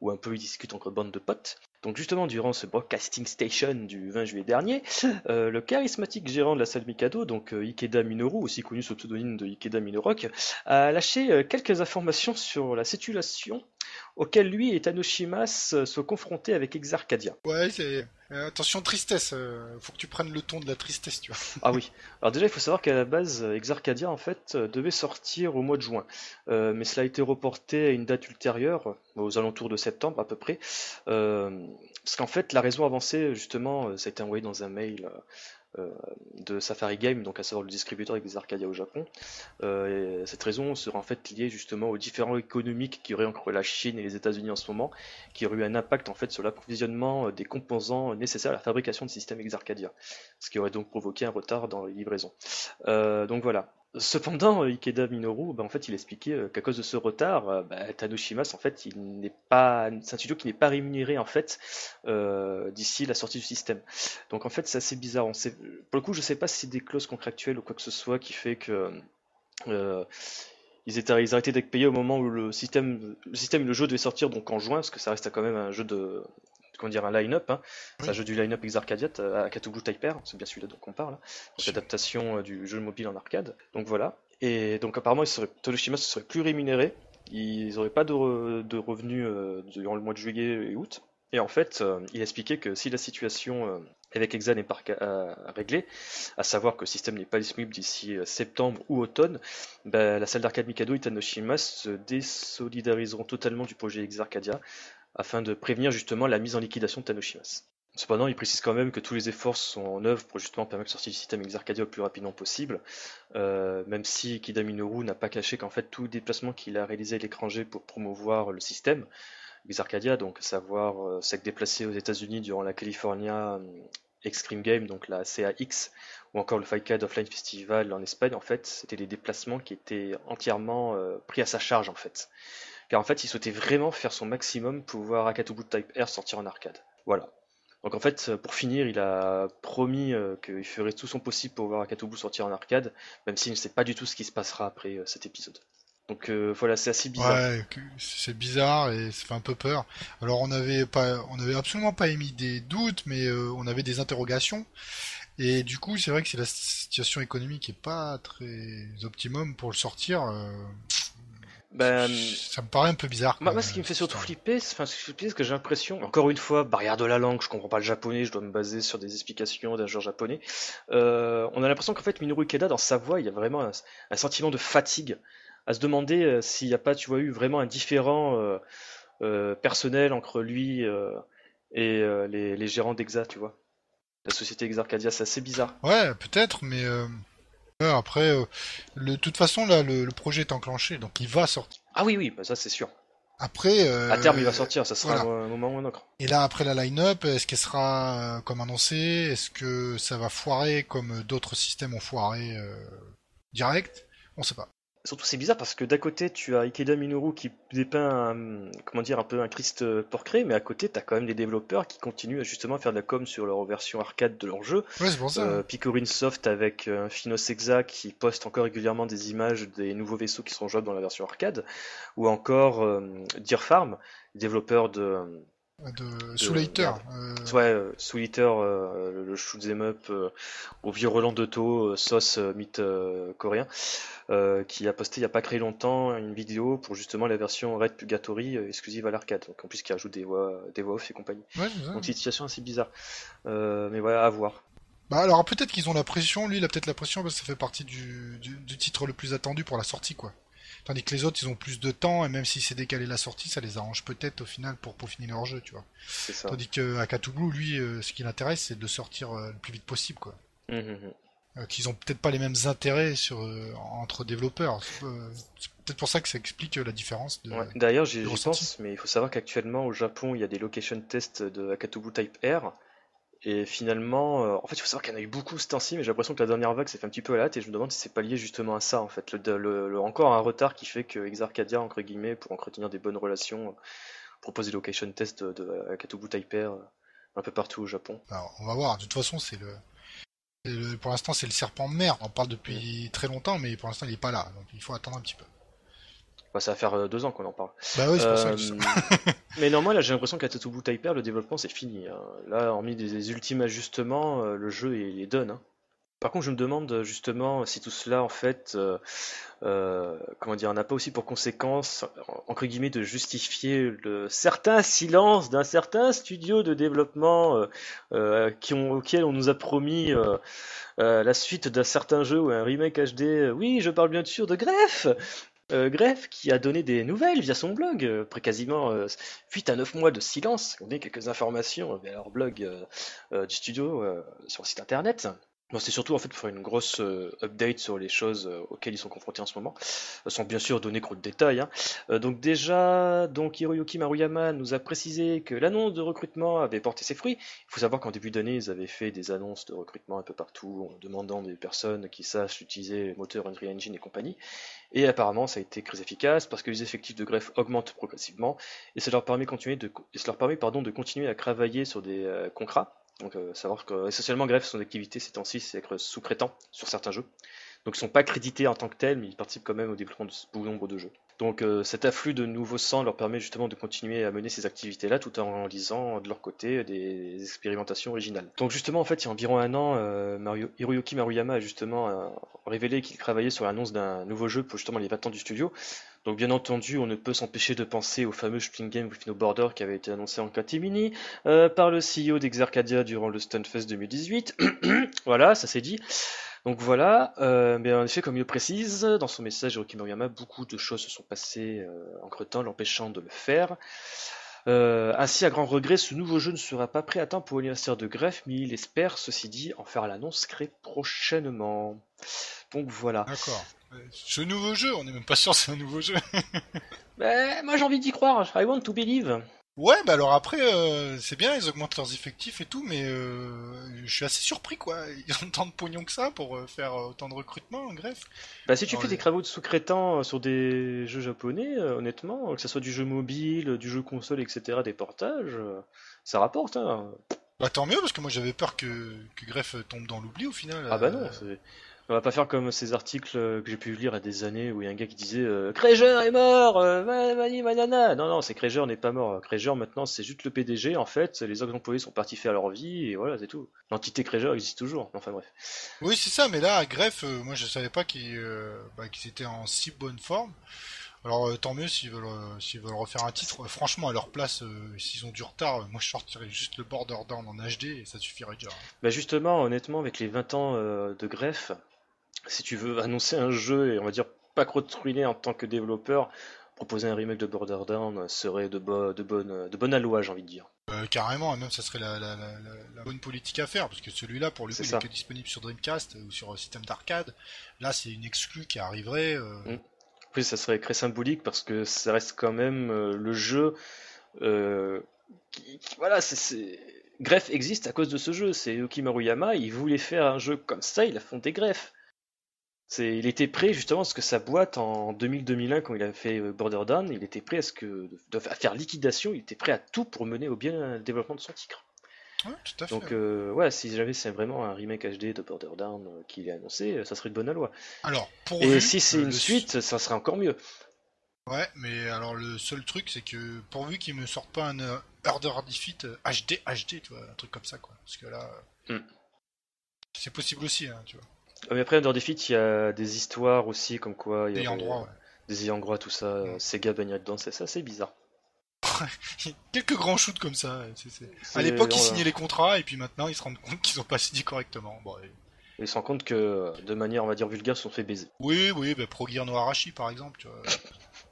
où un peu ils discutent entre bandes de potes. Donc justement, durant ce broadcasting station du 20 juillet dernier, le charismatique gérant de la salle Mikado, donc Ikeda Minoru, aussi connu sous le pseudonyme de Ikeda Minorock, a lâché quelques informations sur la situation auquel lui et Tanoshimas euh, se confrontaient avec Exarcadia. Ouais, c'est... Euh, attention, tristesse, euh, faut que tu prennes le ton de la tristesse, tu vois. ah oui, alors déjà il faut savoir qu'à la base, Exarcadia en fait devait sortir au mois de juin, mais cela a été reporté à une date ultérieure, aux alentours de septembre à peu près, parce qu'en fait la raison avancée justement, ça a été envoyé dans un mail euh, de Safari Game, donc à savoir le distributeur des Arcadia au Japon. Euh, cette raison sera en fait liée justement aux différents économiques qui y aurait entre la Chine et les États-Unis en ce moment, qui aurait eu un impact en fait sur l'approvisionnement des composants nécessaires à la fabrication de systèmes Exarcadia, ce qui aurait donc provoqué un retard dans les livraisons. Euh, donc voilà, Cependant, Ikeda Minoru, bah, en fait, il expliquait euh, qu'à cause de ce retard, euh, bah, Tanoshimas, en fait, il n'est pas, c'est un studio qui n'est pas rémunéré en fait euh, d'ici la sortie du système. Donc en fait, c'est assez bizarre. Pour le coup, je sais pas si c'est des clauses contractuelles ou quoi que ce soit qui fait que ils étaient ils arrêté d'être payés au moment où le système, le système, le jeu devait sortir donc en juin, parce que ça reste quand même un jeu de comment dire, un line-up. Hein. C'est un jeu du line-up Exarcadiat euh, à Katobu Typer, c'est bien celui-là dont on parle. Hein. C'est l'adaptation euh, du jeu mobile en arcade. Donc voilà. Et donc apparemment, il serait, Toloshima se serait plus rémunéré. Ils n'auraient pas de, revenus euh, durant le mois de juillet et août. Et en fait, il a expliqué que si la situation avec Exa n'est pas réglée, à savoir que le système n'est pas disponible d'ici septembre ou automne, ben, la salle d'arcade Mikado et Tanoshima se désolidariseront totalement du projet Exarcadia afin de prévenir justement la mise en liquidation de Tanoshimas. Cependant, il précise quand même que tous les efforts sont en œuvre pour justement permettre de sortir du système Exarcadia le plus rapidement possible, euh, même si Kida Minoru n'a pas caché qu'en fait tout déplacement qu'il a réalisé à l'étranger pour promouvoir le système Exarcadia, donc savoir euh, s'être déplacé aux États-Unis durant la California euh, Extreme Game, donc la CAX, ou encore le FICAD Offline Festival en Espagne, en fait, c'était des déplacements qui étaient entièrement pris à sa charge en fait car en fait il souhaitait vraiment faire son maximum pour voir Akatobu Type R sortir en arcade. Voilà. Donc en fait, pour finir, il a promis euh, qu'il ferait tout son possible pour voir Akatobu sortir en arcade, même s'il ne sait pas du tout ce qui se passera après euh, cet épisode. Donc euh, voilà, c'est assez bizarre. Ouais, c'est bizarre et ça fait un peu peur. Alors on avait pas, on avait absolument pas émis des doutes, mais on avait des interrogations. Et du coup, c'est vrai que si la situation économique est pas très optimum pour le sortir, Ben, ça me paraît un peu bizarre. Moi, ce qui me fait surtout flipper, c'est enfin, ce qui me fait flipper, c'est que j'ai l'impression, encore une fois, barrière de la langue, je comprends pas le japonais, je dois me baser sur des explications d'un joueur japonais. Euh, on a l'impression qu'en fait, Minoru Ikeda, dans sa voix, il y a vraiment un, un sentiment de fatigue, à se demander euh, s'il n'y a pas, tu vois, eu vraiment un différent euh, personnel entre lui et les, les gérants d'Exa, tu vois. La société Exarcadia, c'est assez bizarre. Ouais, peut-être, mais après, euh, le- de toute façon, là, le, le projet est enclenché, donc il va sortir. Ah oui, oui, bah ça c'est sûr. Après, euh, À terme, il va sortir, ça sera voilà. un moment ou un autre. Et là, après la line-up, est-ce qu'elle sera euh, comme annoncé? Est-ce que ça va foirer comme d'autres systèmes ont foiré euh, direct? On sait pas. Surtout c'est bizarre parce que d'un côté tu as Ikeda Minoru qui dépeint un, comment dire un peu un Christ euh, porcré, mais à côté t'as quand même des développeurs qui continuent à justement faire de la com sur leur version arcade de leur jeu. Ouais, c'est ça. Euh, Picorin Soft avec euh, Finos Exa qui poste encore régulièrement des images des nouveaux vaisseaux qui seront jouables dans la version arcade, ou encore euh, Deer Farm, développeur de de Soul Eater. Euh, Ouais, euh, Soul Eater, euh, le, shoot'em up euh, au vieux Roland D'auto, euh, sauce mythe coréen, qui a posté il n'y a pas très longtemps une vidéo pour justement la version Red Purgatory exclusive à l'arcade. Donc en plus qui ajoute des voix, des voix off et compagnie. ouais. Donc c'est une situation assez bizarre. Mais voilà, à voir. Bah alors peut-être qu'ils ont la pression, lui il a peut-être la pression parce que ça fait partie du, du, du titre le plus attendu pour la sortie quoi. Tandis que les autres ils ont plus de temps et même si c'est décalé la sortie ça les arrange peut-être au final pour peaufiner leur jeu tu vois. Ça. Tandis que Akatuglu lui euh, ce qui l'intéresse c'est de sortir euh, le plus vite possible quoi. Hum, hum, hum. Euh, qu'ils ont peut-être pas les mêmes intérêts sur euh, entre développeurs. C'est euh, peut-être pour ça que ça explique euh, la différence de. Ouais. D'ailleurs, j'y pense, mais il faut savoir qu'actuellement au Japon, il y a des location tests de Akatobu Type R. Et finalement, euh, en fait, il faut savoir qu'il y en a eu beaucoup ce temps-ci, mais j'ai l'impression que la dernière vague s'est fait un petit peu à la hâte, et je me demande si c'est pas lié justement à ça, en fait. Le, le- encore un retard qui fait que Exarcadia, entre guillemets, pour entretenir des bonnes relations, euh, propose des location tests de, de Akatobu Type R euh, un peu partout au Japon. Alors, on va voir. De toute façon c'est le... Pour l'instant c'est le serpent de mer. On parle depuis très longtemps mais pour l'instant il est pas là donc il faut attendre un petit peu. Bah, ça va faire euh, deux ans qu'on en parle. Bah oui c'est pour ça Euh, que mais néanmoins, là, j'ai l'impression qu'à Tatoobu Type R, le développement, c'est fini. hein. Là, hormis des, des ultimes ajustements, euh, le jeu, il est done. hein. Par contre, je me demande justement si tout cela, en fait, euh, euh, comment dire, n'a pas aussi pour conséquence, en- entre guillemets, de justifier le certain silence d'un certain studio de développement euh, qui ont, auquel on nous a promis la suite d'un certain jeu ou un remake HD. Oui, je parle bien sûr de Grefg euh, Greff qui a donné des nouvelles via son blog, euh, après quasiment euh, 8 à 9 mois de silence, on a quelques informations via leur blog euh, euh, du studio euh, sur le site internet. C'est surtout en fait pour faire une grosse euh, update sur les choses euh, auxquelles ils sont confrontés en ce moment, euh, sans bien sûr donner trop de détails. hein. Donc déjà, donc Hiroyuki Maruyama nous a précisé que l'annonce de recrutement avait porté ses fruits. Il faut savoir qu'en début d'année, ils avaient fait des annonces de recrutement un peu partout, en demandant des personnes qui sachent utiliser les moteurs Unreal Engine et compagnie. Et apparemment, ça a été très efficace parce que les effectifs de greffe augmentent progressivement et ça leur permet, continuer de, et ça leur permet pardon, de continuer à travailler sur des contrats. Donc, euh, savoir que essentiellement, greffe, son activité ces temps-ci, c'est être sous-traitant sur certains jeux. Donc, ils sont pas crédités en tant que tels, mais ils participent quand même au développement de bon nombre de jeux. Donc, euh, cet afflux de nouveaux sangs leur permet justement de continuer à mener ces activités-là tout en lisant de leur côté des expérimentations originales. Donc, justement, en fait, il y a environ un an, euh, Hiroyuki Maruyama a justement euh, révélé qu'il travaillait sur l'annonce d'un nouveau jeu pour justement les 20 ans du studio. Donc bien entendu, on ne peut s'empêcher de penser au fameux Spring Game with No Border qui avait été annoncé en catimini euh, par le CEO d'Exarcadia durant le Stunfest 2018. voilà, ça c'est dit. Donc voilà, euh, mais en effet, comme il le précise dans son message, beaucoup de choses se sont passées euh, entre l'empêchant de le faire. Euh, ainsi, à grand regret, ce nouveau jeu ne sera pas prêt à temps pour l'anniversaire de Greff, mais il espère, ceci dit, en faire l'annonce très prochainement. Donc voilà. D'accord. Ce nouveau jeu, on n'est même pas sûr que c'est un nouveau jeu. Ben, moi j'ai envie d'y croire, I want to believe. Ouais, bah alors après, euh, c'est bien, ils augmentent leurs effectifs et tout, mais euh, je suis assez surpris, quoi. Ils ont tant de pognon que ça pour euh, faire autant de recrutement, en greffe. Bah, si tu fais des travaux de sous-traitants euh, sur des jeux japonais, honnêtement, que ce soit du jeu mobile, du jeu console, etc., des portages, ça rapporte. Hein. Bah tant mieux, parce que moi j'avais peur que, que Greff tombe dans l'oubli au final. Ah bah euh, non, c'est- On va pas faire comme ces articles euh, que j'ai pu lire à des années où il y a un gars qui disait euh, Créger est mort, euh, mani, manana. Non, non, c'est Créger n'est pas mort. Créger maintenant c'est juste le PDG en fait. Les autres employés sont partis faire leur vie et voilà, c'est tout. L'entité Créger existe toujours. Enfin bref. Oui, c'est ça, mais là, à Greff, euh, moi je savais pas qu'ils euh, bah, qu'ils étaient en si bonne forme. Alors euh, tant mieux s'ils veulent, euh, s'ils veulent refaire un titre. Euh, franchement, à leur place, s'ils ont du retard, moi je sortirais juste le Border Down en HD et ça suffirait déjà. Bah justement, honnêtement, avec les 20 ans de greffe, si tu veux annoncer un jeu et on va dire pas trop te ruiner en tant que développeur, proposer un remake de Borderlands serait de, bo- de bonne de bonne aloi, j'ai envie de dire. Euh, carrément, et même ça serait la, la, la, la- la bonne politique à faire, parce que celui-là, pour le coup, il est que disponible sur Dreamcast ou sur euh, système d'arcade. Là, c'est une exclue qui arriverait. euh, Mm. Ça serait très symbolique parce que ça reste quand même euh, le jeu. euh, qui, voilà, c'est, existe à cause de ce jeu. C'est Yuki Maruyama, il voulait faire un jeu comme ça, il a fondé Greff. Il était prêt justement à ce que sa boîte en 2000-2001, quand il a fait euh, Borderlands, il était prêt à ce que à faire liquidation, il était prêt à tout pour mener au bien le développement de son titre. Ouais, tout à fait. Donc euh, ouais, si jamais c'est vraiment un remake HD de Borderlands euh, qu'il est annoncé, euh, ça serait de bonne loi. Alors, pour Et si c'est une suite, ça serait encore mieux. Ouais, mais alors le seul truc, c'est que pourvu qu'ils me sortent pas un euh, Order Defeat euh, HD, HD, tu vois, un truc comme ça, quoi. Parce que là, euh, Mm. c'est possible aussi, hein, tu vois. Euh, Mais après, Under Defeat, il y a des histoires aussi, comme quoi il y Des a endroits, ouais. des ayants droit, tout ça. euh, Mm. Sega baignait dedans, c'est ça, c'est bizarre. Quelques grands shoots comme ça. À l'époque, ils signaient les contrats, et puis maintenant, ils se rendent compte qu'ils ont pas signé correctement. Bon, et- Ils se rendent compte que, de manière, on va dire, vulgaire, ils se sont fait baiser. Oui, oui, bah, Pro Gear no Arashi, par exemple, tu vois.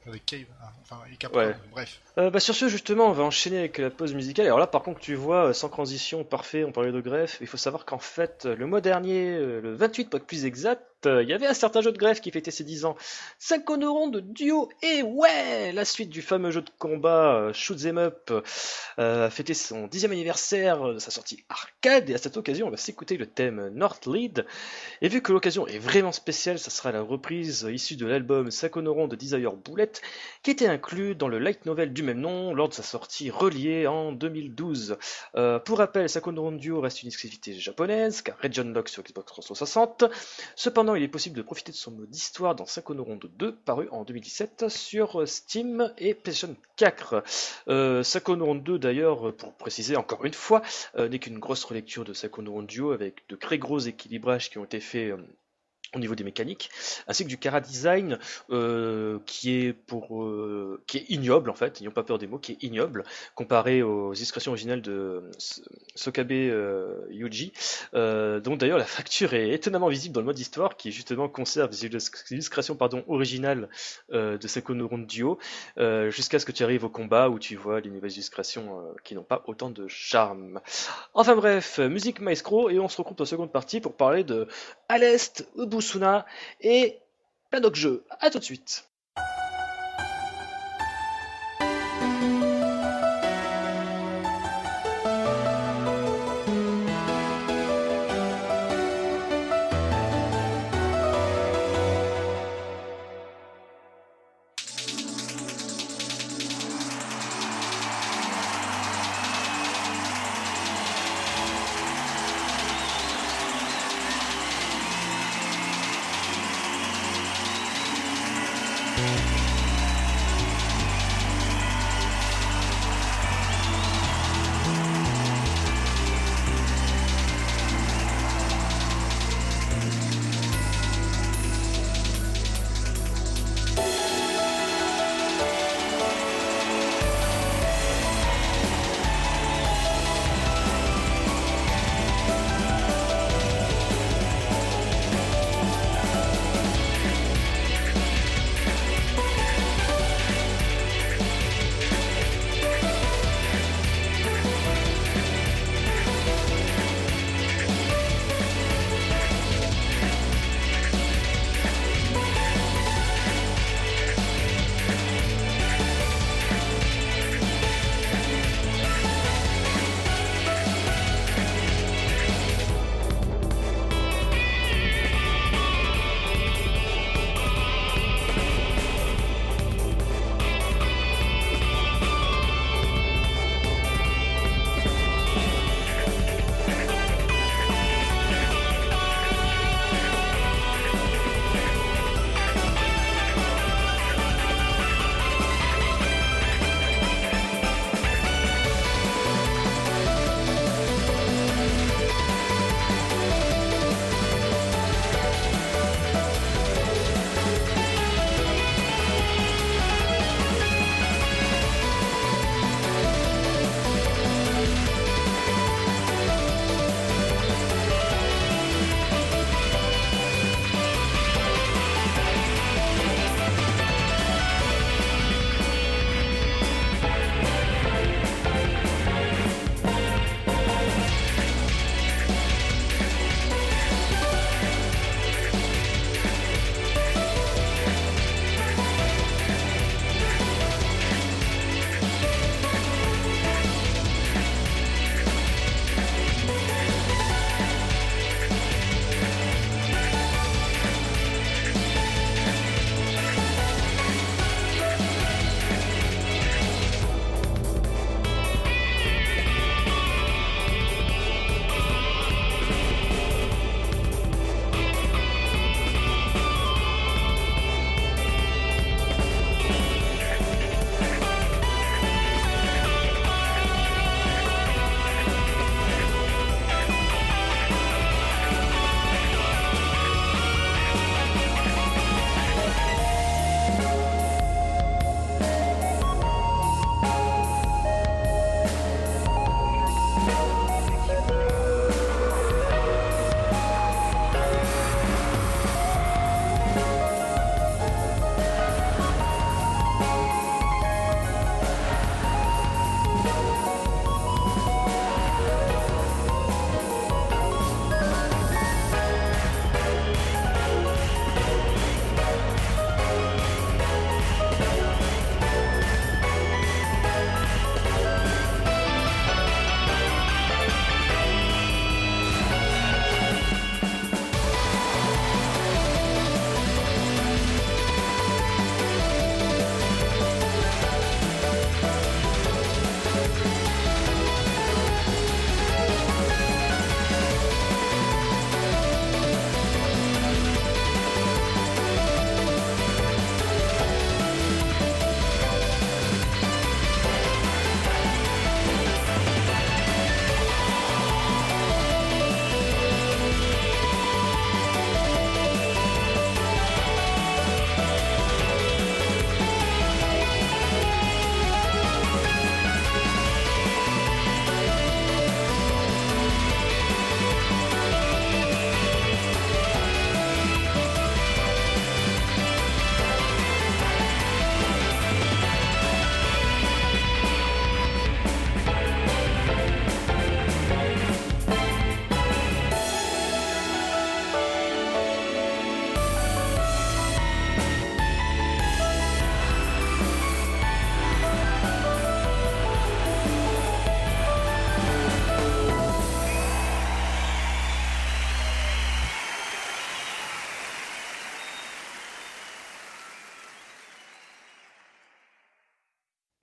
Avec Cave, hein, enfin, et Ouais. bref. Euh, bah, sur ce, justement, on va enchaîner avec la pause musicale. Alors là, par contre, tu vois, euh, sans transition, parfait, on parlait de greffe. Il faut savoir qu'en fait, euh, le mois dernier, euh, le 28 pour être plus exact, euh, il y avait un certain jeu de greffe qui fêtait ses 10 ans. Synchronoron de duo, et ouais, la suite du fameux jeu de combat euh, Shoot 'em Up euh, a fêté son 10e anniversaire de sa sortie arcade. Et à cette occasion, on va s'écouter le thème North Lead. Et vu que l'occasion est vraiment spéciale, ça sera la reprise issue de l'album Sakonoron de Desire Bullet, qui était inclus dans le light novel du même nom lors de sa sortie reliée en 2012. Euh, pour rappel, Sakonoron Duo reste une exclusivité japonaise, car Region Lock sur Xbox 360. Cependant, il est possible de profiter de son mode histoire dans Sakonoron 2, paru en 2017 sur Steam et PlayStation 4. Euh, Sakonoron 2, d'ailleurs, pour préciser encore une fois, euh, n'est qu'une grosse relecture de Sakonoron Duo avec de très gros équilibrages qui ont été faits euh, au niveau des mécaniques, ainsi que du Kara Design euh, qui est pour euh, qui est ignoble en fait, n'ayons pas peur des mots, qui est ignoble comparé aux illustrations originales de Sokabe euh, Yuji, euh, dont d'ailleurs la facture est étonnamment visible dans le mode histoire, qui justement conserve les illus- illustrations pardon originales euh, de Sakonoron Duo, euh, jusqu'à ce que tu arrives au combat où tu vois les nouvelles illustrations qui n'ont pas autant de charme. Enfin bref, musique maestro et on se retrouve dans la seconde partie pour parler de à l'Est, Ubusuna et plein d'autres jeux. A tout de suite.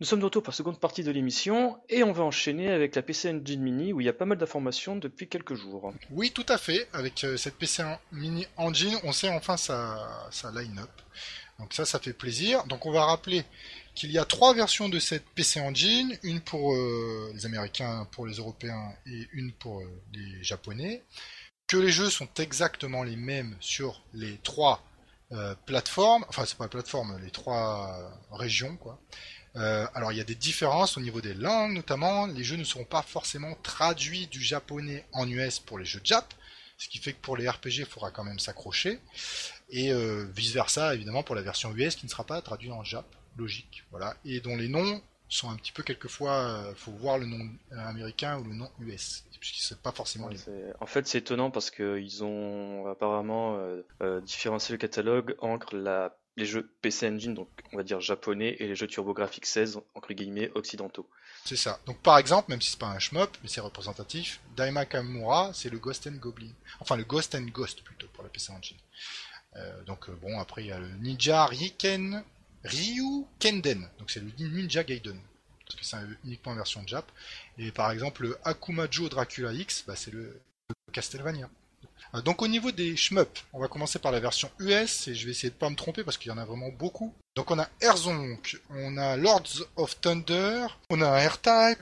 Nous sommes de retour pour la seconde partie de l'émission et on va enchaîner avec la PC Engine Mini où il y a pas mal d'informations depuis quelques jours. Oui, tout à fait. Avec euh, cette PC Mini Engine, on sait enfin sa, line-up. Donc ça, ça fait plaisir. Donc on va rappeler qu'il y a trois versions de cette PC Engine, une pour euh, les Américains, pour les Européens et une pour euh, les Japonais. Que les jeux sont exactement les mêmes sur les trois plateformes, enfin c'est pas plateforme, les trois régions quoi. Euh, alors il y a des différences au niveau des langues notamment. Les jeux ne seront pas forcément traduits du japonais en US pour les jeux de Jap, ce qui fait que pour les RPG il faudra quand même s'accrocher. Et euh, vice versa évidemment pour la version US qui ne sera pas traduite en Jap, logique. Voilà. Et dont les noms sont un petit peu quelquefois, euh, faut voir le nom américain ou le nom US, puisque c'est pas forcément les. En fait, c'est étonnant parce qu'ils ont apparemment différencié le catalogue entre la les jeux PC Engine, donc on va dire japonais, et les jeux TurboGrafx 16, entre guillemets, occidentaux. C'est ça. Donc par exemple, même si c'est pas un shmup, mais c'est représentatif, Daima Kamura, c'est le Ghost and Goblin. Enfin, le Ghost and Ghost plutôt pour la PC Engine. Euh, donc euh, bon, après il y a le Ninja Riken, Ryu Kenden, donc c'est le Ninja Gaiden. Parce que c'est uniquement en version Jap. Et par exemple, le Akumajo Dracula X, bah, c'est le Castlevania. Euh, donc au niveau des shmups, on va commencer par la version US et je vais essayer de pas me tromper parce qu'il y en a vraiment beaucoup. Donc on a Herzonk, on a Lords of Thunder, on a R-Type,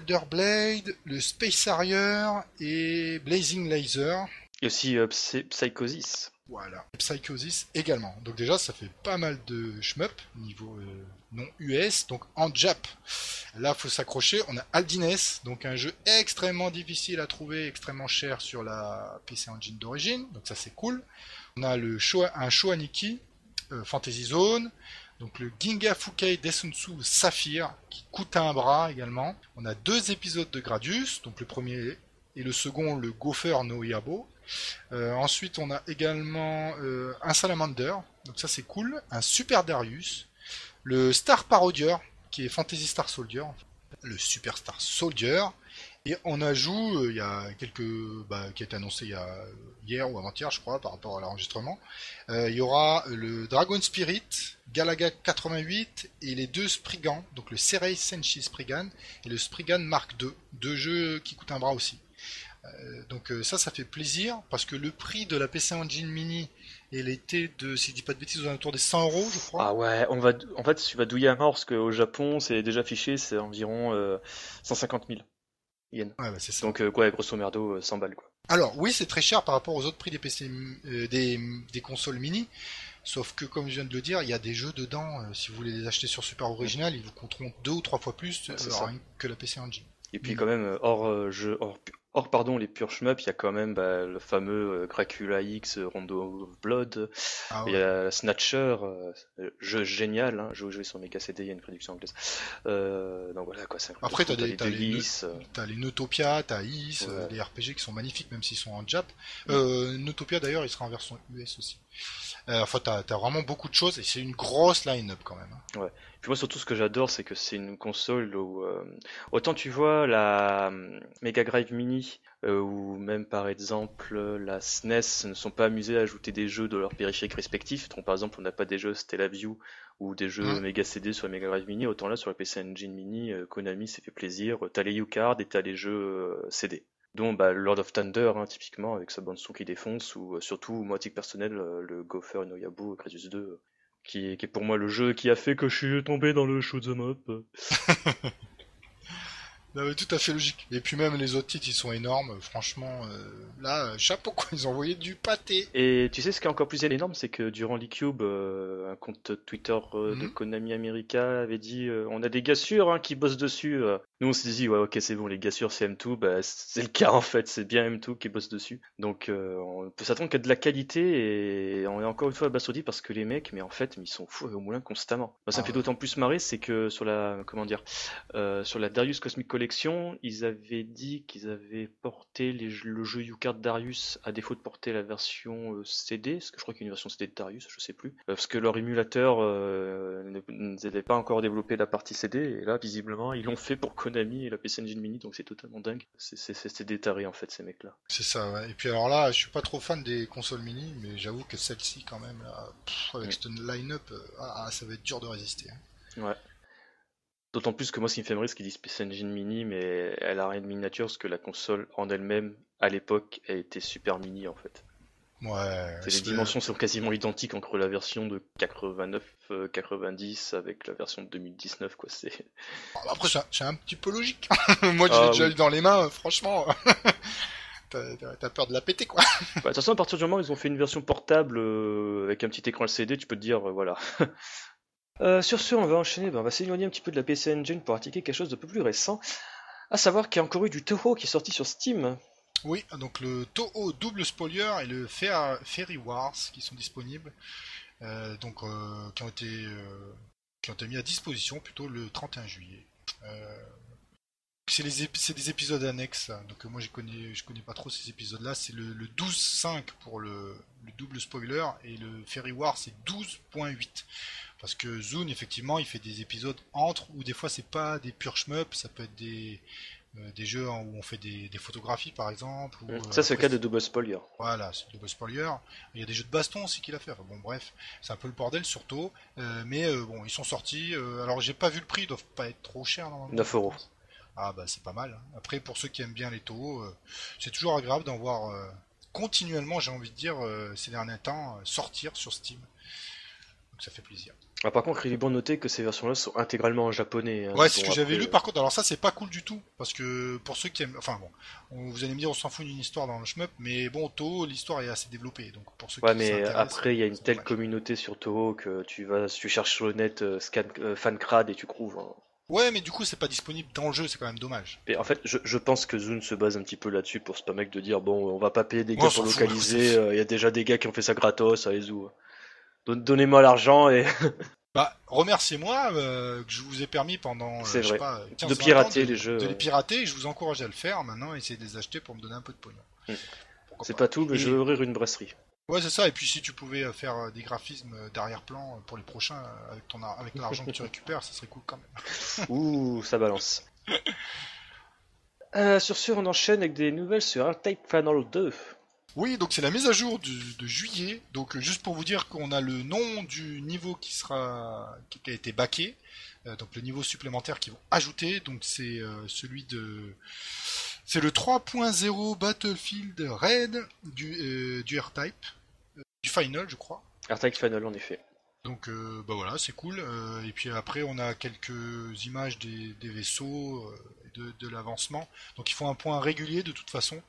le Space Harrier et Blazing Laser. Et aussi euh, Psychosis. Voilà. Psychosis également. Donc déjà, ça fait pas mal de shmup niveau euh, non US. Donc en Jap, là, faut s'accrocher. On a Aldines, donc un jeu extrêmement difficile à trouver, extrêmement cher sur la PC Engine d'origine. Donc ça, c'est cool. On a le show, un Shoaniki euh, Fantasy Zone. Donc le Ginga Fukei Desunsu Saphir qui coûte un bras également. On a deux épisodes de Gradius, donc le premier et le second le Gopher no Yabo. Euh, ensuite, on a également euh, un Salamander, donc ça c'est cool, un Super Darius, le Star Parodier, qui est Fantasy Star Soldier, le Super Star Soldier, et on ajoute, euh, il y a quelques, bah, qui a été annoncé hier ou avant-hier, je crois, par rapport à l'enregistrement. il y aura le Dragon Spirit, Galaga 88 et les deux Spriggan, donc le Serei Senshi Spriggan et le Spriggan Mark II, deux jeux qui coûtent un bras aussi. Euh, donc euh, ça, ça fait plaisir parce que le prix de la PC Engine Mini et l'été de, si je dis pas de bêtises, aux alentours des 100 euros, je crois. Ah ouais, on va, en fait, tu vas douiller à mort parce qu'au Japon, c'est déjà affiché, c'est environ 150 000 yens. Ouais, bah c'est ça. Donc, quoi, grosso merdo, 100 balles, quoi. Alors, oui, c'est très cher par rapport aux autres prix des PC, des, des, consoles mini. Sauf que, comme je viens de le dire, il y a des jeux dedans. si vous voulez les acheter sur Super Original, ils vous coûteront deux ou trois fois plus que la PC Engine. Et puis, quand même, hors, jeu, hors, Or, pardon, les pure shmup, il y a quand même bah, le fameux euh, Dracula X, euh, Rondo of Blood, ah il y a Snatcher, euh, jeu génial, hein, jeu joué sur Mega CD, il y a une prédiction anglaise. Euh, donc voilà quoi, c'est Après, t'as des, t'as les, t'as les Notopia, t'as Is, les RPG qui sont magnifiques même s'ils sont en Jap. Euh, Notopia d'ailleurs, il sera en version US aussi. Enfin, t'as, as vraiment beaucoup de choses et c'est une grosse line-up quand même. Ouais. Puis moi surtout ce que j'adore c'est que c'est une console où euh, autant tu vois la euh, Mega Drive Mini euh, ou même par exemple la SNES ne sont pas amusés à ajouter des jeux de leurs périphériques respectifs. Donc par exemple on n'a pas des jeux Stellaview ou des jeux mmh. Mega CD sur la Mega Drive Mini, autant là sur la PC Engine Mini, Konami s'est fait plaisir. T'as les U-Card et t'as les jeux CD dont bah, Lord of Thunder, hein, typiquement, avec sa bande son qui défonce, ou surtout, moi, titre personnel, le Gopher no Yabu, Crisis 2, qui est, qui est pour moi le jeu qui a fait que je suis tombé dans le shoot'em up. Non, mais tout à fait logique. Et puis même les autres titres, ils sont énormes. Franchement, euh, là, chapeau quoi, ils ont envoyé du pâté. Et tu sais ce qui est encore plus énorme, c'est que durant l'eCube, euh, un compte Twitter euh, de mhm. Konami America avait dit on a des gars sûrs hein, qui bossent dessus. Nous on s'est dit ouais ok c'est bon les gars sûrs c'est M2, bah, c'est le cas en fait, c'est bien M2 qui bosse dessus. Donc on peut s'attendre qu'à de la qualité et on est encore une fois abasourdi parce que les mecs, mais en fait, ils sont fous au moulin constamment. ça me ah fait d'autant plus marrer, c'est que sur la comment dire, sur la Darius Cosmic ils avaient dit qu'ils avaient porté le jeu U-Card Darius à défaut de porter la version euh, CD, parce que je crois qu'il y a une version CD de Darius, je sais plus, euh, parce que leur émulateur euh, n'avait pas encore développé la partie CD, et là visiblement ils l'ont fait pour Konami et la PC Engine Mini, donc c'est totalement dingue. C'est détaré en fait ces mecs-là. C'est ça, ouais. Et puis alors là, je suis pas trop fan des consoles mini, mais j'avoue que celle-ci quand même, là, avec cette line-up, ah, ça va être dur de résister. Hein. Ouais. D'autant plus que moi, ce qui me fait marrer, c'est qu'ils disent Space Engine Mini, mais elle a rien de miniature, parce que la console en elle-même, à l'époque, elle était super mini en fait. Ouais. Les dimensions sont quasiment identiques entre la version de 89-90 avec la version de 2019, quoi. C'est Après, c'est un- c'est un petit peu logique. Moi, je l'ai Ah, déjà oui. eu dans les mains, euh, franchement. T'as peur de la péter, quoi. Bah, de toute façon, à partir du moment où ils ont fait une version portable euh, avec un petit écran LCD, tu peux te dire, euh, voilà. Euh, sur ce, on va enchaîner, bah, on va s'éloigner un petit peu de la PC Engine pour attaquer quelque chose de peu plus récent. À savoir qu'il y a encore eu du Toho qui est sorti sur Steam. Oui, donc le Toho Double Spoiler et le Fair- Fairy Wars qui sont disponibles, euh, donc euh, qui ont été euh, qui ont été mis à disposition plutôt le 31 juillet. C'est des épisodes annexes, hein, donc moi je connais je connais pas trop ces épisodes-là. C'est le, le 12.5 pour le, le double spoiler et le Fairy Wars c'est 12.8 parce que Zune effectivement il fait des épisodes entre ou des fois c'est pas des pure ça peut être des des jeux où on fait des, des photographies par exemple. ou, euh, Ça, c'est le cas de Double Spoiler. Voilà, c'est le double spoiler. Il y a des jeux de baston aussi qu'il a fait. Enfin, bon, bref, c'est un peu le bordel surtout. Euh, mais euh, bon, ils sont sortis. euh, alors, j'ai pas vu le prix, ils doivent pas être trop chers normalement. 9 euros. Ah bah c'est pas mal. Après, pour ceux qui aiment bien les taux, euh, c'est toujours agréable d'en voir euh, continuellement, j'ai envie de dire, euh, ces derniers temps, euh, sortir sur Steam. Donc ça fait plaisir. Ah, par contre, il est bon de noter que ces versions-là sont intégralement en japonais. hein. Ouais, c'est ce que j'avais lu. Par contre, alors ça, c'est pas cool du tout. Parce que pour ceux qui aiment. Enfin bon, on- vous allez me dire, on s'en fout d'une histoire dans le shmup. Mais bon, Toho, l'histoire est assez développée. Donc pour ceux Ouais, qui mais après, il y a une telle dommage. communauté sur Toho que tu vas, tu cherches sur le net euh, scan, euh, fancrad et tu trouves. hein. Ouais, mais du coup, c'est pas disponible dans le jeu, c'est quand même dommage. Et en fait, je, je pense que Zune se base un petit peu là-dessus pour se permettre de dire bon, on va pas payer des gars pour fout, localiser, euh, il y a déjà des gars qui ont fait ça gratos, allez-y. Don- Donnez-moi l'argent et Bah, remerciez-moi euh, que je vous ai permis pendant, euh, C'est je sais vrai. pas, 15, de 20 ans pirater de, les jeux. de les pirater. Et je vous encourage à le faire. Maintenant, essayez de les acheter pour me donner un peu de pognon. Mm. Pourquoi C'est pas tout, mais Et- je vais ouvrir une brasserie. Ouais, c'est ça. Et puis, si tu pouvais euh, faire euh, des graphismes d'arrière-plan pour les prochains avec ton ar- avec l'argent que tu récupères, ça serait cool quand même. Ouh, ça balance. Euh, sur ce, on enchaîne avec des nouvelles sur R-Type Final 2. Oui, donc c'est la mise à jour du- de juillet. Donc euh, juste pour vous dire qu'on a le nom du niveau qui sera qui a été baqué, euh, donc le niveau supplémentaire qu'ils vont ajouter. Donc c'est euh, celui de c'est le 3.0 Battlefield Red du euh, du R-Type du Final, je crois. R-Type Final, en effet. Donc bah voilà, c'est cool. Et puis après on a quelques images des, des vaisseaux de, de l'avancement. Donc il faut un point régulier de toute façon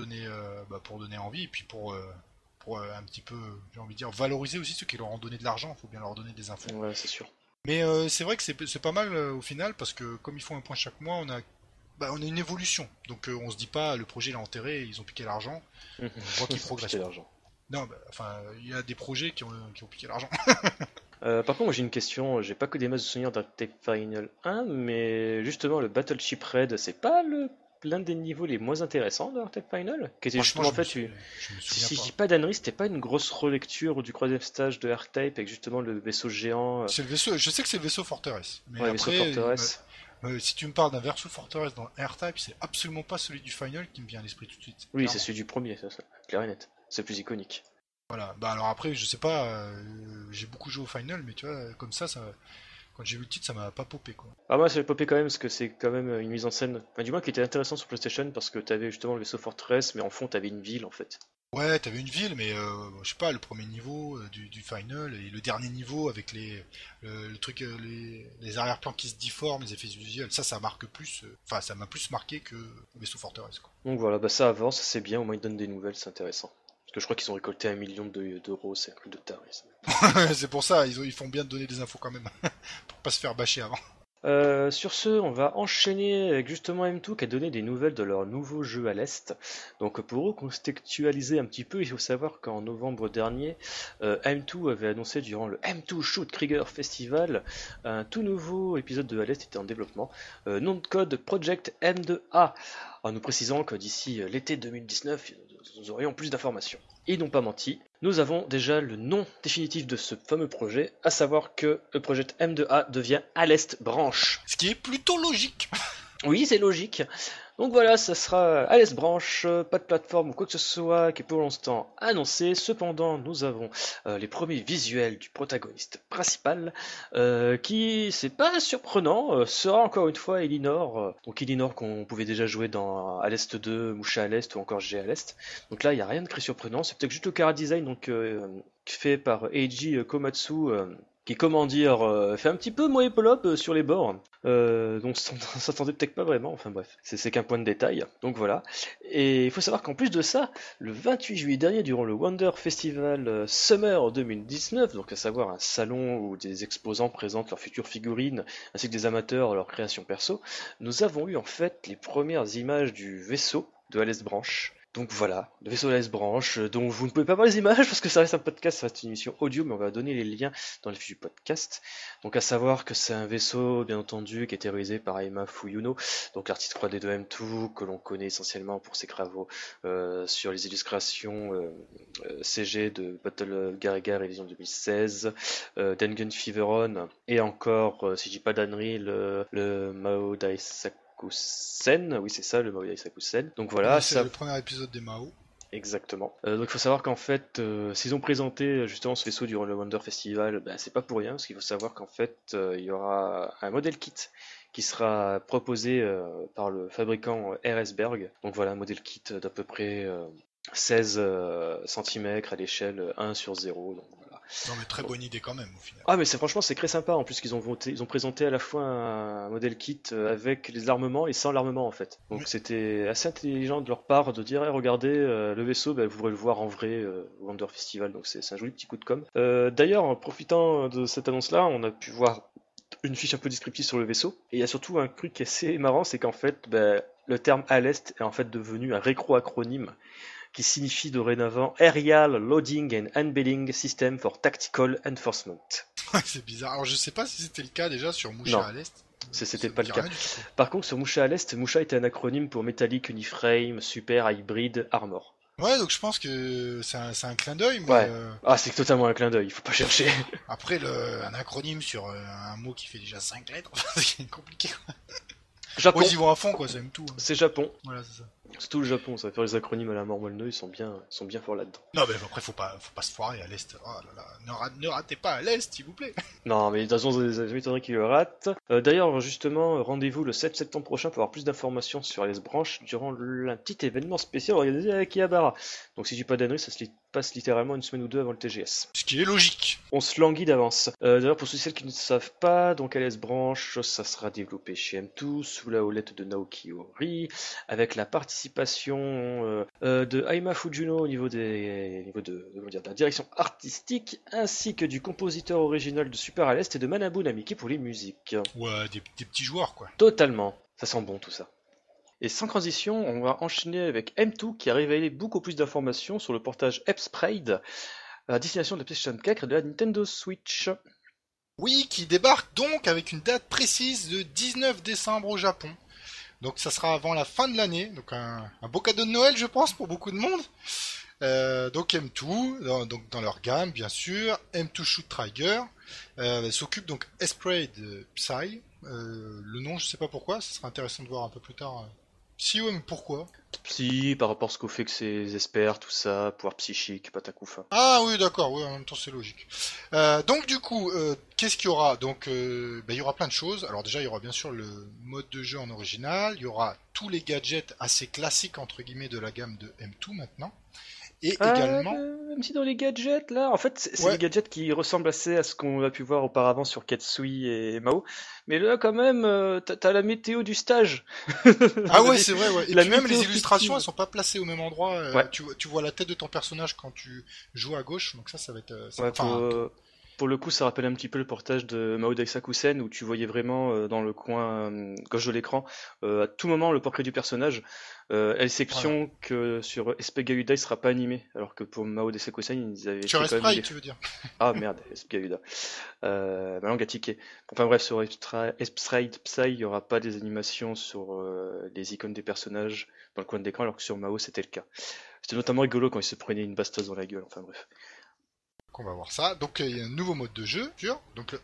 donner, euh, bah, pour donner envie et puis pour euh, pour euh, un petit peu, j'ai envie de dire, valoriser aussi ceux qui leur ont donné de l'argent. Il faut bien leur donner des infos. Ouais, c'est sûr. Mais euh, c'est vrai que c'est pas mal euh, au final parce que comme ils font un point chaque mois, on a bah, on a une évolution. Donc euh, on se dit pas le projet est enterré, ils ont piqué l'argent. On voit qu'ils progressent. Non, bah, enfin il y a des projets qui ont, qui ont piqué l'argent. Par contre, moi j'ai une question. J'ai pas que des masses de souvenirs d'R-Type Final 1, mais justement, le Battleship Red, c'est pas le l'un des niveaux les moins intéressants de R-Type Final Qui était justement, en fait, une- Si, je pas. dis pas d'annerie, c'était pas une grosse relecture du troisième stage de R-Type avec justement le vaisseau géant. euh, C'est le vaisseau, je sais que c'est le vaisseau Forteresse. Mais ouais, vaisseau après, forteresse. euh, euh, si tu me parles d'un vaisseau Forteresse dans R-Type, c'est absolument pas celui du Final qui me vient à l'esprit tout de suite. Oui, c'est celui du premier, ça, ça. Clair et net. C'est plus iconique. Voilà. Bah alors après, je sais pas, euh, j'ai beaucoup joué au Final, mais tu vois, comme ça, ça quand j'ai vu le titre, ça m'a pas popé quoi. Ah, moi, ça fait popé quand même parce que c'est quand même une mise en scène, enfin, du moins qui était intéressant sur PlayStation parce que t'avais justement le vaisseau forteresse, mais en fond, t'avais une ville en fait. Ouais, t'avais une ville, mais euh, je sais pas, le premier niveau euh, du, du Final et le dernier niveau avec les le, le truc, euh, les, les arrière-plans qui se difforment, les effets visuels, ça, ça marque plus. euh, Enfin, ça m'a plus marqué que le vaisseau Forteresse quoi. Donc voilà, bah ça avance, c'est bien, au moins ils donnent des nouvelles, c'est intéressant. Parce que je crois qu'ils ont récolté un million de- d'euros, c'est un truc de taré. c'est pour ça, ils, ont- ils font bien de donner des infos quand même, pour pas se faire bâcher avant. Euh, sur ce, on va enchaîner avec justement M2 qui a donné des nouvelles de leur nouveau jeu à l'Est. Donc pour recontextualiser un petit peu, il faut savoir qu'en novembre dernier, euh, M2 avait annoncé durant le M2 Shoot Krieger Festival un tout nouveau épisode de à l'Est était en développement. Euh, nom de code Project M2A. En nous précisant que d'ici euh, l'été 2019, nous aurions plus d'informations. Ils n'ont pas menti. Nous avons déjà le nom définitif de ce fameux projet, à savoir que le Project M2A devient à l'Est branche. Ce qui est plutôt logique. Oui, c'est logique. Donc voilà, ça sera à l'aise branche, pas de plateforme ou quoi que ce soit qui est pour l'instant annoncé. Cependant, nous avons euh, les premiers visuels du protagoniste principal, euh, qui, c'est pas surprenant, euh, sera encore une fois Elinor. donc Elinor qu'on pouvait déjà jouer dans à l'Est 2, Moucha à l'Est ou encore G à l'Est. Donc là, il n'y a rien de très surprenant. C'est peut-être juste le cara design donc, fait par Eiji Komatsu qui, comment dire, euh, fait un petit peu moépolope euh, sur les bords. Euh, donc ça s'attendait peut-être pas vraiment, enfin bref, c'est qu'un point de détail. Donc voilà. Et il faut savoir qu'en plus de ça, le 28 juillet dernier, durant le Wonder Festival Summer 2019, donc à savoir un salon où des exposants présentent leurs futures figurines, ainsi que des amateurs leurs créations perso, nous avons eu en fait les premières images du vaisseau de Alice Branch. Donc voilà, le vaisseau s branche, euh, dont vous ne pouvez pas voir les images parce que ça reste un podcast, ça reste une émission audio, mais on va donner les liens dans le fiche du podcast. Donc à savoir que c'est un vaisseau, bien entendu, qui est terrorisé par Aima Fuyuno, donc l'artiste 3D de M2, que l'on connaît essentiellement pour ses travaux euh, sur les illustrations euh, CG de Battle of Garigar édition 2016, Dengen Feveron, et encore, si je dis pas d'annerie, le, le Mao Daisaku Sen, oui c'est ça, le Mao Sen. Donc voilà, c'est le premier épisode des Mao. Exactement. Euh, donc il faut savoir qu'en fait, euh, s'ils ont présenté euh, justement ce vaisseau durant le Wonder Festival, ben, c'est pas pour rien, parce qu'il faut savoir qu'en fait, il y aura un modèle kit qui sera proposé par le fabricant RSberg. Donc voilà, un modèle kit d'à peu près 16 cm à l'échelle 1 sur 0. Donc non, mais très bonne idée quand même au final. Ah, mais c'est franchement c'est très sympa en plus qu'ils ont ils ont présenté à la fois un modèle kit euh, avec les armements et sans l'armement en fait. Donc c'était assez intelligent de leur part de dire regardez euh, le vaisseau, bah, vous pourrez le voir en vrai euh, au Wonder Festival. Donc c'est un joli petit coup de com. D'ailleurs, en profitant de cette annonce-là, on a pu voir une fiche un peu descriptive sur le vaisseau. Et il y a surtout un truc assez marrant, c'est qu'en fait, bah, le terme à l'est est en fait devenu un récro-acronyme qui signifie dorénavant Aerial Loading and Unbelling System for Tactical Enforcement. c'est bizarre. Alors je sais pas si c'était le cas déjà sur Moucha à l'Est. C'était pas le cas. Par contre, sur Moucha à l'Est, Moucha était un acronyme pour Metallic Uniframe Super Hybrid Armor. Ouais, donc je pense que c'est un, un, clin d'œil. Ouais. Euh, ah, c'est totalement un clin d'œil, il faut pas chercher. Après, le, un acronyme sur euh, un mot qui fait déjà 5 lettres, c'est compliqué. Japon. ils vont à fond, quoi, c'est même tout. Hein. C'est Japon. Voilà, c'est ça. C'est tout le Japon, ça va faire les acronymes à la mort ils sont bien, sont bien forts là-dedans. Non, mais après, faut pas, faut pas se foirer à l'Est. Oh là là, ne, ratez pas à l'Est, s'il vous plaît. Non, mais de toute façon, ça m'étonnerait qu'ils le ratent. Euh, d'ailleurs, justement, rendez-vous le 7 septembre prochain pour avoir plus d'informations sur les branches durant un petit événement spécial organisé avec Iabara. Donc, si j'ai pas d'annerie, ça se passe littéralement une semaine ou deux avant le TGS. Ce qui est logique. On se languit d'avance. Euh, d'ailleurs, pour ceux et celles qui ne savent pas, donc LS Branch, ça sera développé chez M2 sous la houlette de Naoki Ori, avec la participation euh, euh, de Aima Fujino au niveau, des, niveau de, de, la direction artistique, ainsi que du compositeur original de Super à l'Est et de Manabu Namiki pour les musiques. Ouais, des, petits joueurs quoi. Totalement, ça sent bon tout ça. Et sans transition, on va enchaîner avec M2 qui a révélé beaucoup plus d'informations sur le portage Epsprade à destination de la PlayStation 4 et de la Nintendo Switch. Oui, qui débarque donc avec une date précise de 19 décembre au Japon. Donc ça sera avant la fin de l'année, donc un, beau cadeau de Noël je pense pour beaucoup de monde. Euh, donc M2, dans, donc dans leur gamme bien sûr, M2 Shoot Trigger, euh, s'occupe donc Esprit de Psy. Euh, le nom je sais pas pourquoi, ce sera intéressant de voir un peu plus tard si ouais, mais pourquoi Psy, par rapport à ce qu'au fait que c'est experts, tout ça, pouvoir psychique, patakoufa. Ah oui, d'accord, oui, en même temps c'est logique. Euh, donc du coup, euh, qu'est-ce qu'il y aura? Donc, euh, ben, il y aura plein de choses. Alors déjà, il y aura bien sûr le mode de jeu en original, il y aura tous les gadgets assez classiques entre guillemets de la gamme de M2 maintenant. Et ah, également. même si dans les gadgets, là, en fait, c'est des gadgets qui ressemblent assez à ce qu'on a pu voir auparavant sur Ketsui et Mao. Mais là, quand même, euh, t'as la météo du stage. ah ouais, c'est vrai, ouais. Et même les illustrations, elles sont pas placées au même endroit. Euh, tu, tu, vois la tête de ton personnage quand tu joues à gauche, donc ça, ça va être. Euh, ouais, pour, pour, le coup, ça rappelle un petit peu le portage de Mao Daisakusen où tu voyais vraiment dans le coin gauche de l'écran, à tout moment, le portrait du personnage. Euh, exception que sur Espegayuda il sera pas animé, alors que pour Mao Desekosen ils avaient. Sur tu veux dire Ah merde. Euh, ma langue a tiqué. Enfin bref, sur Esprite Psy, il y aura pas des animations sur euh, les icônes des personnages dans le coin de l'écran, alors que sur Mao c'était le cas. C'était notamment rigolo quand il se prenait une bastos dans la gueule, enfin bref. On va voir ça. Donc il y a un nouveau mode de jeu, donc le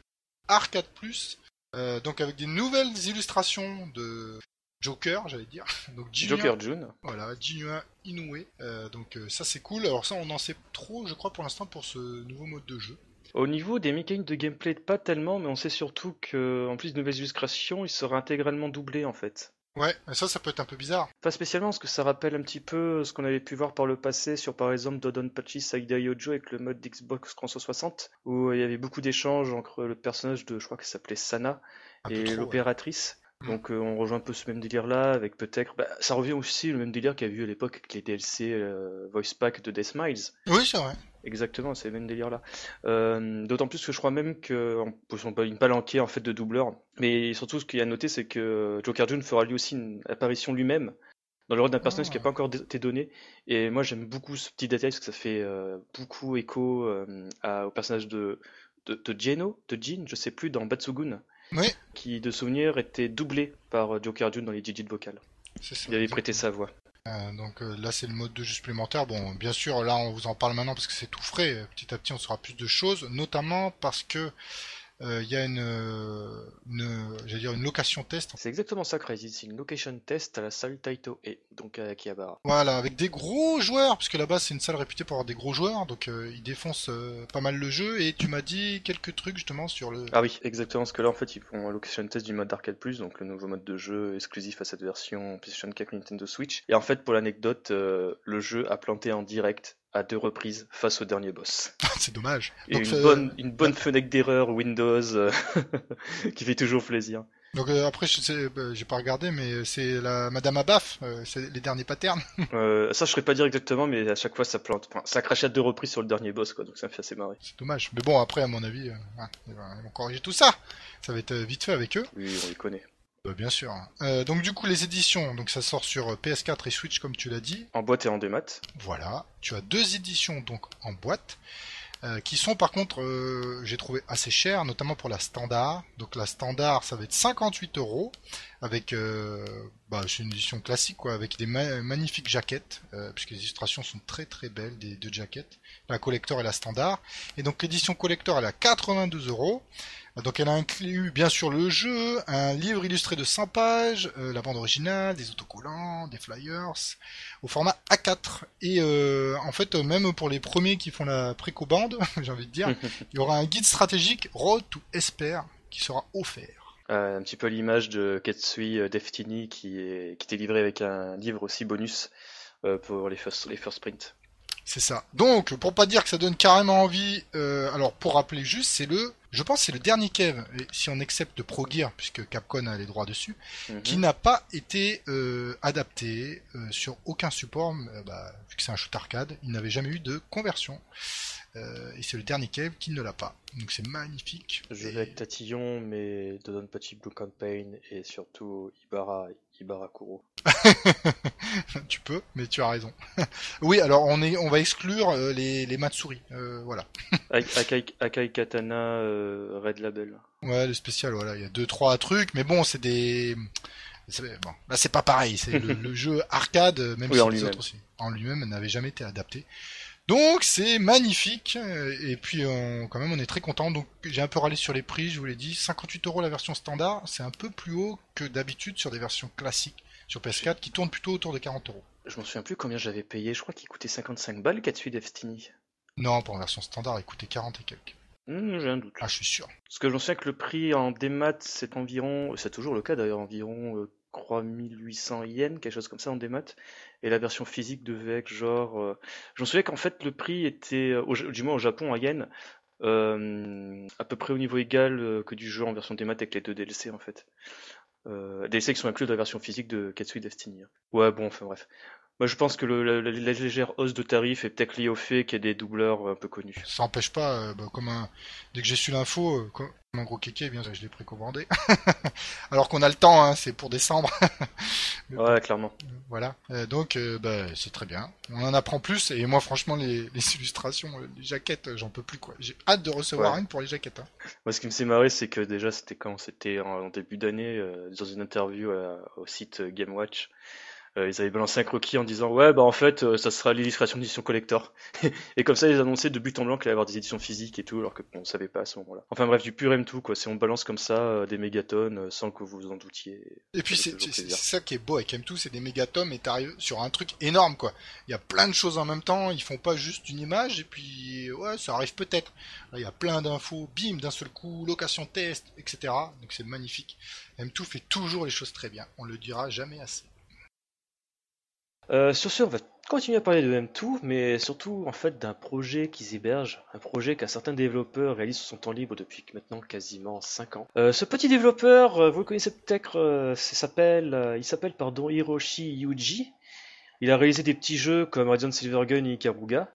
Arcade Plus, euh, donc avec des nouvelles illustrations de Joker, j'allais dire. Donc Joker June. Voilà, Jinua Inoue. donc ça c'est cool. Alors ça on en sait trop, je crois, pour l'instant pour ce nouveau mode de jeu. Au niveau des mécaniques de gameplay, pas tellement, mais on sait surtout que, en plus de nouvelles illustrations, il sera intégralement doublé en fait. Ouais, ça, ça peut être un peu bizarre. Pas spécialement, parce que ça rappelle un petit peu ce qu'on avait pu voir par le passé sur par exemple Dodon Pachi Saida Yojo avec le mode d'Xbox 360, où il y avait beaucoup d'échanges entre le personnage de, je crois qu'il s'appelait Sana, et l'opératrice. Donc euh, on rejoint un peu ce même délire là avec peut-être bah, ça revient aussi le même délire qu'il y a eu à l'époque avec les DLC euh, voice pack de Death Miles. Oui, c'est vrai. Exactement, c'est le même délire là. Euh, d'autant plus que je crois même que on peut une palanquée en fait de doubleur. Mais surtout ce qu'il y a à noter c'est que Joker June fera lui aussi une apparition lui-même dans le rôle d'un personnage qui n'a ah. pas encore été donné. Et moi j'aime beaucoup ce petit détail parce que ça fait beaucoup écho au personnage de de, de Geno, de Jin, je sais plus, dans Batsugun qui de souvenir était doublé par Joker June dans les digits vocales. Il avait prêté sa voix. Euh, donc euh, là c'est le mode de jeu supplémentaire. Bon, bien sûr, là on vous en parle maintenant parce que c'est tout frais. Petit à petit on saura plus de choses, notamment parce que euh, il y a une, une dire une location test. C'est exactement ça, Crazy. C'est une location test à la salle Taito et donc à Akihabara. Voilà, avec des gros joueurs, puisque là-bas c'est une salle réputée pour avoir des gros joueurs, donc euh, ils défoncent euh, pas mal le jeu. Et tu m'as dit quelques trucs justement sur le. Ah oui, exactement. Parce que là en fait ils font un location test du mode Arcade Plus, donc le nouveau mode de jeu exclusif à cette version PlayStation 4 Nintendo Switch. Et en fait, pour l'anecdote, le jeu a planté en direct à deux reprises face au dernier boss. c'est dommage. Et une, bonne, une bonne fenêtre d'erreur Windows euh, qui fait toujours plaisir. Donc euh, après, je sais, bah, j'ai pas regardé, mais c'est la Madame Abaf, euh, c'est les derniers patterns. ça, je saurais pas dire exactement, mais à chaque fois, ça plante. Enfin, ça crachait à deux reprises sur le dernier boss, quoi. Donc ça me fait assez marrer. C'est dommage. Mais bon, après, à mon avis, ils vont corriger tout ça. Ça va être vite fait avec eux. Oui, on les connaît. Bah, bien sûr. Euh, donc du coup les éditions, donc ça sort sur euh, PS4 et Switch comme tu l'as dit. En boîte et en démat. Voilà. Tu as deux éditions donc en boîte. Euh, qui sont par contre, j'ai trouvé assez cher, notamment pour la standard. Donc la standard, ça va être 58 euros, avec, bah, c'est une édition classique quoi, avec des magnifiques jaquettes, puisque les illustrations sont très très belles des deux jaquettes, la collector et la standard. Et donc l'édition collector, elle est à 82 euros, donc elle a inclus bien sûr le jeu, un livre illustré de 100 pages, euh, la bande originale, des autocollants, des flyers, au format A4. Et euh, en fait, même pour les premiers qui font la précobande, j'ai envie de dire, il y aura un guide stratégique Road to Esper qui sera offert. Euh, un petit peu l'image de Ketsui Destiny qui est qui était livré avec un livre aussi bonus pour les first, les first sprints. C'est ça. Donc, pour pas dire que ça donne carrément envie, alors pour rappeler juste, c'est le je pense que c'est le dernier Kev, si on accepte Pro Gear, puisque Capcom a les droits dessus, mhm. qui n'a pas été euh, adapté euh, sur aucun support, euh, bah, vu que c'est un shoot arcade, il n'avait jamais eu de conversion. Et c'est le dernier Kev qui ne l'a pas. Donc c'est magnifique. Je vais avec Tatillon, mais Dodonpachi Blue Campaign et surtout Ibarra, Ibarakuro. tu peux, mais tu as raison. oui, alors on est, on va exclure euh, les, les Matsuri, euh, voilà. Akai, Katana euh, Red Label. Ouais, le spécial, voilà, il y a deux trois trucs, mais bon, c'est des, bon, là c'est pas pareil, c'est le, jeu arcade, même si les autres aussi, en lui-même n'avait jamais été adapté. Donc c'est magnifique et puis quand même on est très content. Donc j'ai un peu râlé sur les prix, je vous l'ai dit, 58 euros la version standard, c'est un peu plus haut que d'habitude sur des versions classiques sur PS4 qui tournent plutôt autour de 40 euros. Je m'en souviens plus combien j'avais payé, je crois qu'il coûtait 55 balles Katsui Destiny. Non, pour la version standard il coûtait 40 et quelques. Hmm, j'ai un doute. Ah je suis sûr. Parce que j'en souviens que le prix en démat c'est environ, c'est toujours le cas d'ailleurs, environ 3800 euh, yens, quelque chose comme ça en démat et la version physique devait être genre. Euh... J'en souviens qu'en fait le prix était, euh, du moins au Japon en yen, euh, à peu près au niveau égal euh, que du jeu en version démat avec les deux DLC en fait. DLC qui sont inclus dans la version physique de Katsui Destiny. Ouais bon enfin bref. Moi, je pense que le, la, légère hausse de tarif est peut-être liée au fait qu'il y a des doubleurs un peu connus. Ça n'empêche pas, euh, bah, comme un... dès que j'ai su l'info, euh, comme un gros kéké, eh bien je l'ai précommandé. Alors qu'on a le temps, hein, c'est pour décembre. ouais, clairement. Voilà. Euh, donc, bah, c'est très bien. On en apprend plus. Et moi, franchement, les, les illustrations, les jaquettes, j'en peux plus quoi. J'ai hâte de recevoir une pour les jaquettes. Hein. Moi, ce qui me s'est marré, c'est que déjà, c'était quand C'était en, début d'année, dans une interview au site Game Watch. Euh, ils avaient balancé un croquis en disant ouais bah en fait euh, ça sera l'illustration d'édition collector. et comme ça ils annonçaient de but en blanc qu'il allait y avoir des éditions physiques et tout alors que bon, on savait pas à ce moment-là. Enfin bref du pur M2 quoi, c'est on balance comme ça euh, des mégatonnes euh, sans que vous vous en doutiez. Et puis c'est ça qui est beau avec M2, c'est des mégatomes et t'arrives sur un truc énorme quoi. Il y a plein de choses en même temps, ils font pas juste une image et puis ouais ça arrive peut-être. Là, Il y a plein d'infos, bim d'un seul coup, location test, etc. Donc c'est magnifique. M2 fait toujours les choses très bien, on le dira jamais assez. Euh, sur ce, on va continuer à parler de M2, mais surtout en fait d'un projet qu'ils hébergent, un projet qu'un certain développeur réalise sur son temps libre depuis maintenant quasiment 5 ans. Euh, ce petit développeur, euh, vous le connaissez peut-être, euh, s'appelle, il s'appelle pardon Hiroshi Yuji. Il a réalisé des petits jeux comme Radiant Silvergun et Ikaruga.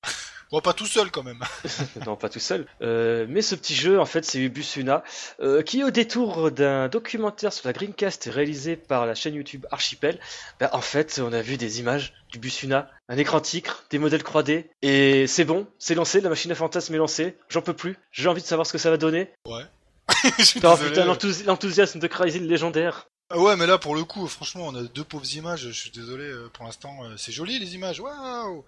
Bon pas tout seul quand même. non, pas tout seul. Euh, mais ce petit jeu, en fait, c'est Ubusuna, euh, qui, au détour d'un documentaire sur la Greencast réalisé par la chaîne YouTube Archipel, bah, en fait, on a vu des images du Busuna, un écran tigre, des modèles 3D, et c'est bon, c'est lancé, la machine à fantasme est lancée, j'en peux plus, j'ai envie de savoir ce que ça va donner. Ouais. Oh putain, l'enthousi- l'enthousiasme de Crazy légendaire. Ah ouais, mais là pour le coup, franchement, on a deux pauvres images. Je suis désolé euh, pour l'instant. C'est joli les images, waouh.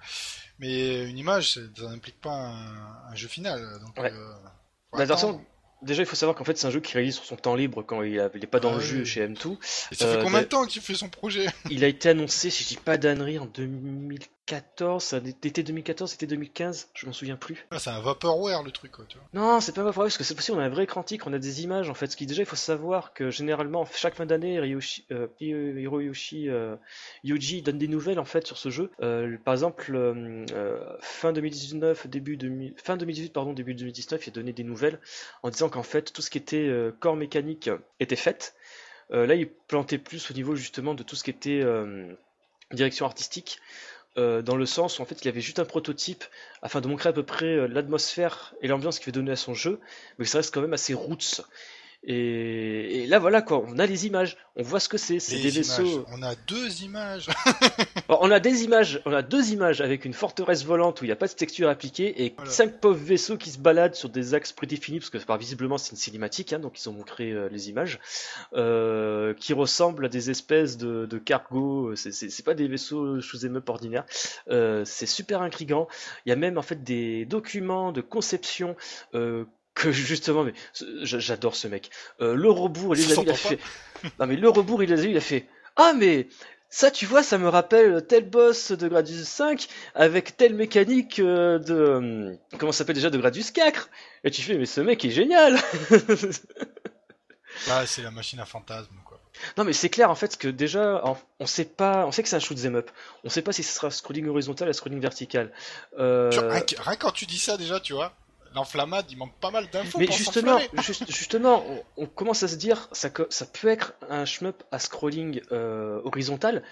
Mais une image, ça n'implique pas un, un jeu final. Donc, Ouais. euh, Bah, déjà, il faut savoir qu'en fait, c'est un jeu qui réalise sur son temps libre quand il n'est pas dans Ah le jeu oui. chez M2. Et ça euh, fait combien bah- de temps qu'il fait son projet? Il a été annoncé, si je dis pas d'annerie, en 2014, ça était 2014, c'était 2015, je m'en souviens plus. Ah, C'est un vaporware le truc, quoi, tu vois. Non, c'est pas vrai, parce que c'est possible, on a un vrai écran tigre, on a des images en fait. Ce qui déjà, il faut savoir que généralement, chaque fin d'année, euh, Hiro- Hiroyoshi euh, Yuji donne des nouvelles en fait sur ce jeu. Euh, par exemple, euh, fin 2019, début 2000 fin 2018, pardon, début 2019, il a donné des nouvelles en disant qu'en fait, tout ce qui était corps mécanique était fait. Là, il plantait plus au niveau justement de tout ce qui était direction artistique. Euh, dans le sens où en fait il avait juste un prototype afin de montrer à peu près euh, l'atmosphère et l'ambiance qu'il veut donner à son jeu, mais ça reste quand même assez roots. Et, et là voilà quoi, on a les images, on voit ce que c'est, c'est des images. vaisseaux. On a deux images. On a des images, on a deux images avec une forteresse volante où il n'y a pas de texture appliquée et Voilà. cinq pauvres vaisseaux qui se baladent sur des axes prédéfinis parce que par visiblement c'est une cinématique, hein, donc ils ont montré euh, les images euh, qui ressemblent à des espèces de, de cargo. C'est- C'est pas des vaisseaux shoot'em up ordinaires. Euh, c'est super intriguant. Il y a même en fait des documents de conception. Que justement, mais j'adore ce mec. Euh, le rebours, il a il fait. Non mais le rebours, il les a il a fait. Ah mais ça, tu vois, ça me rappelle tel boss de Gradius 5 avec telle mécanique euh, de. euh, Comment ça s'appelle déjà de Gradius 4 Et tu fais, mais ce mec est génial Là, c'est la machine à fantasme, quoi. Non, mais c'est clair en fait que déjà, on sait pas. On sait que c'est un shoot'em up. On sait pas si ce sera scrolling horizontal ou scrolling vertical. Euh, Tu rien, quand tu dis ça, déjà, tu vois, l'enflammade, il manque pas mal d'infos Mais pour justement, juste- justement, on, on commence à se dire ça, peut être un shmup à scrolling euh, horizontal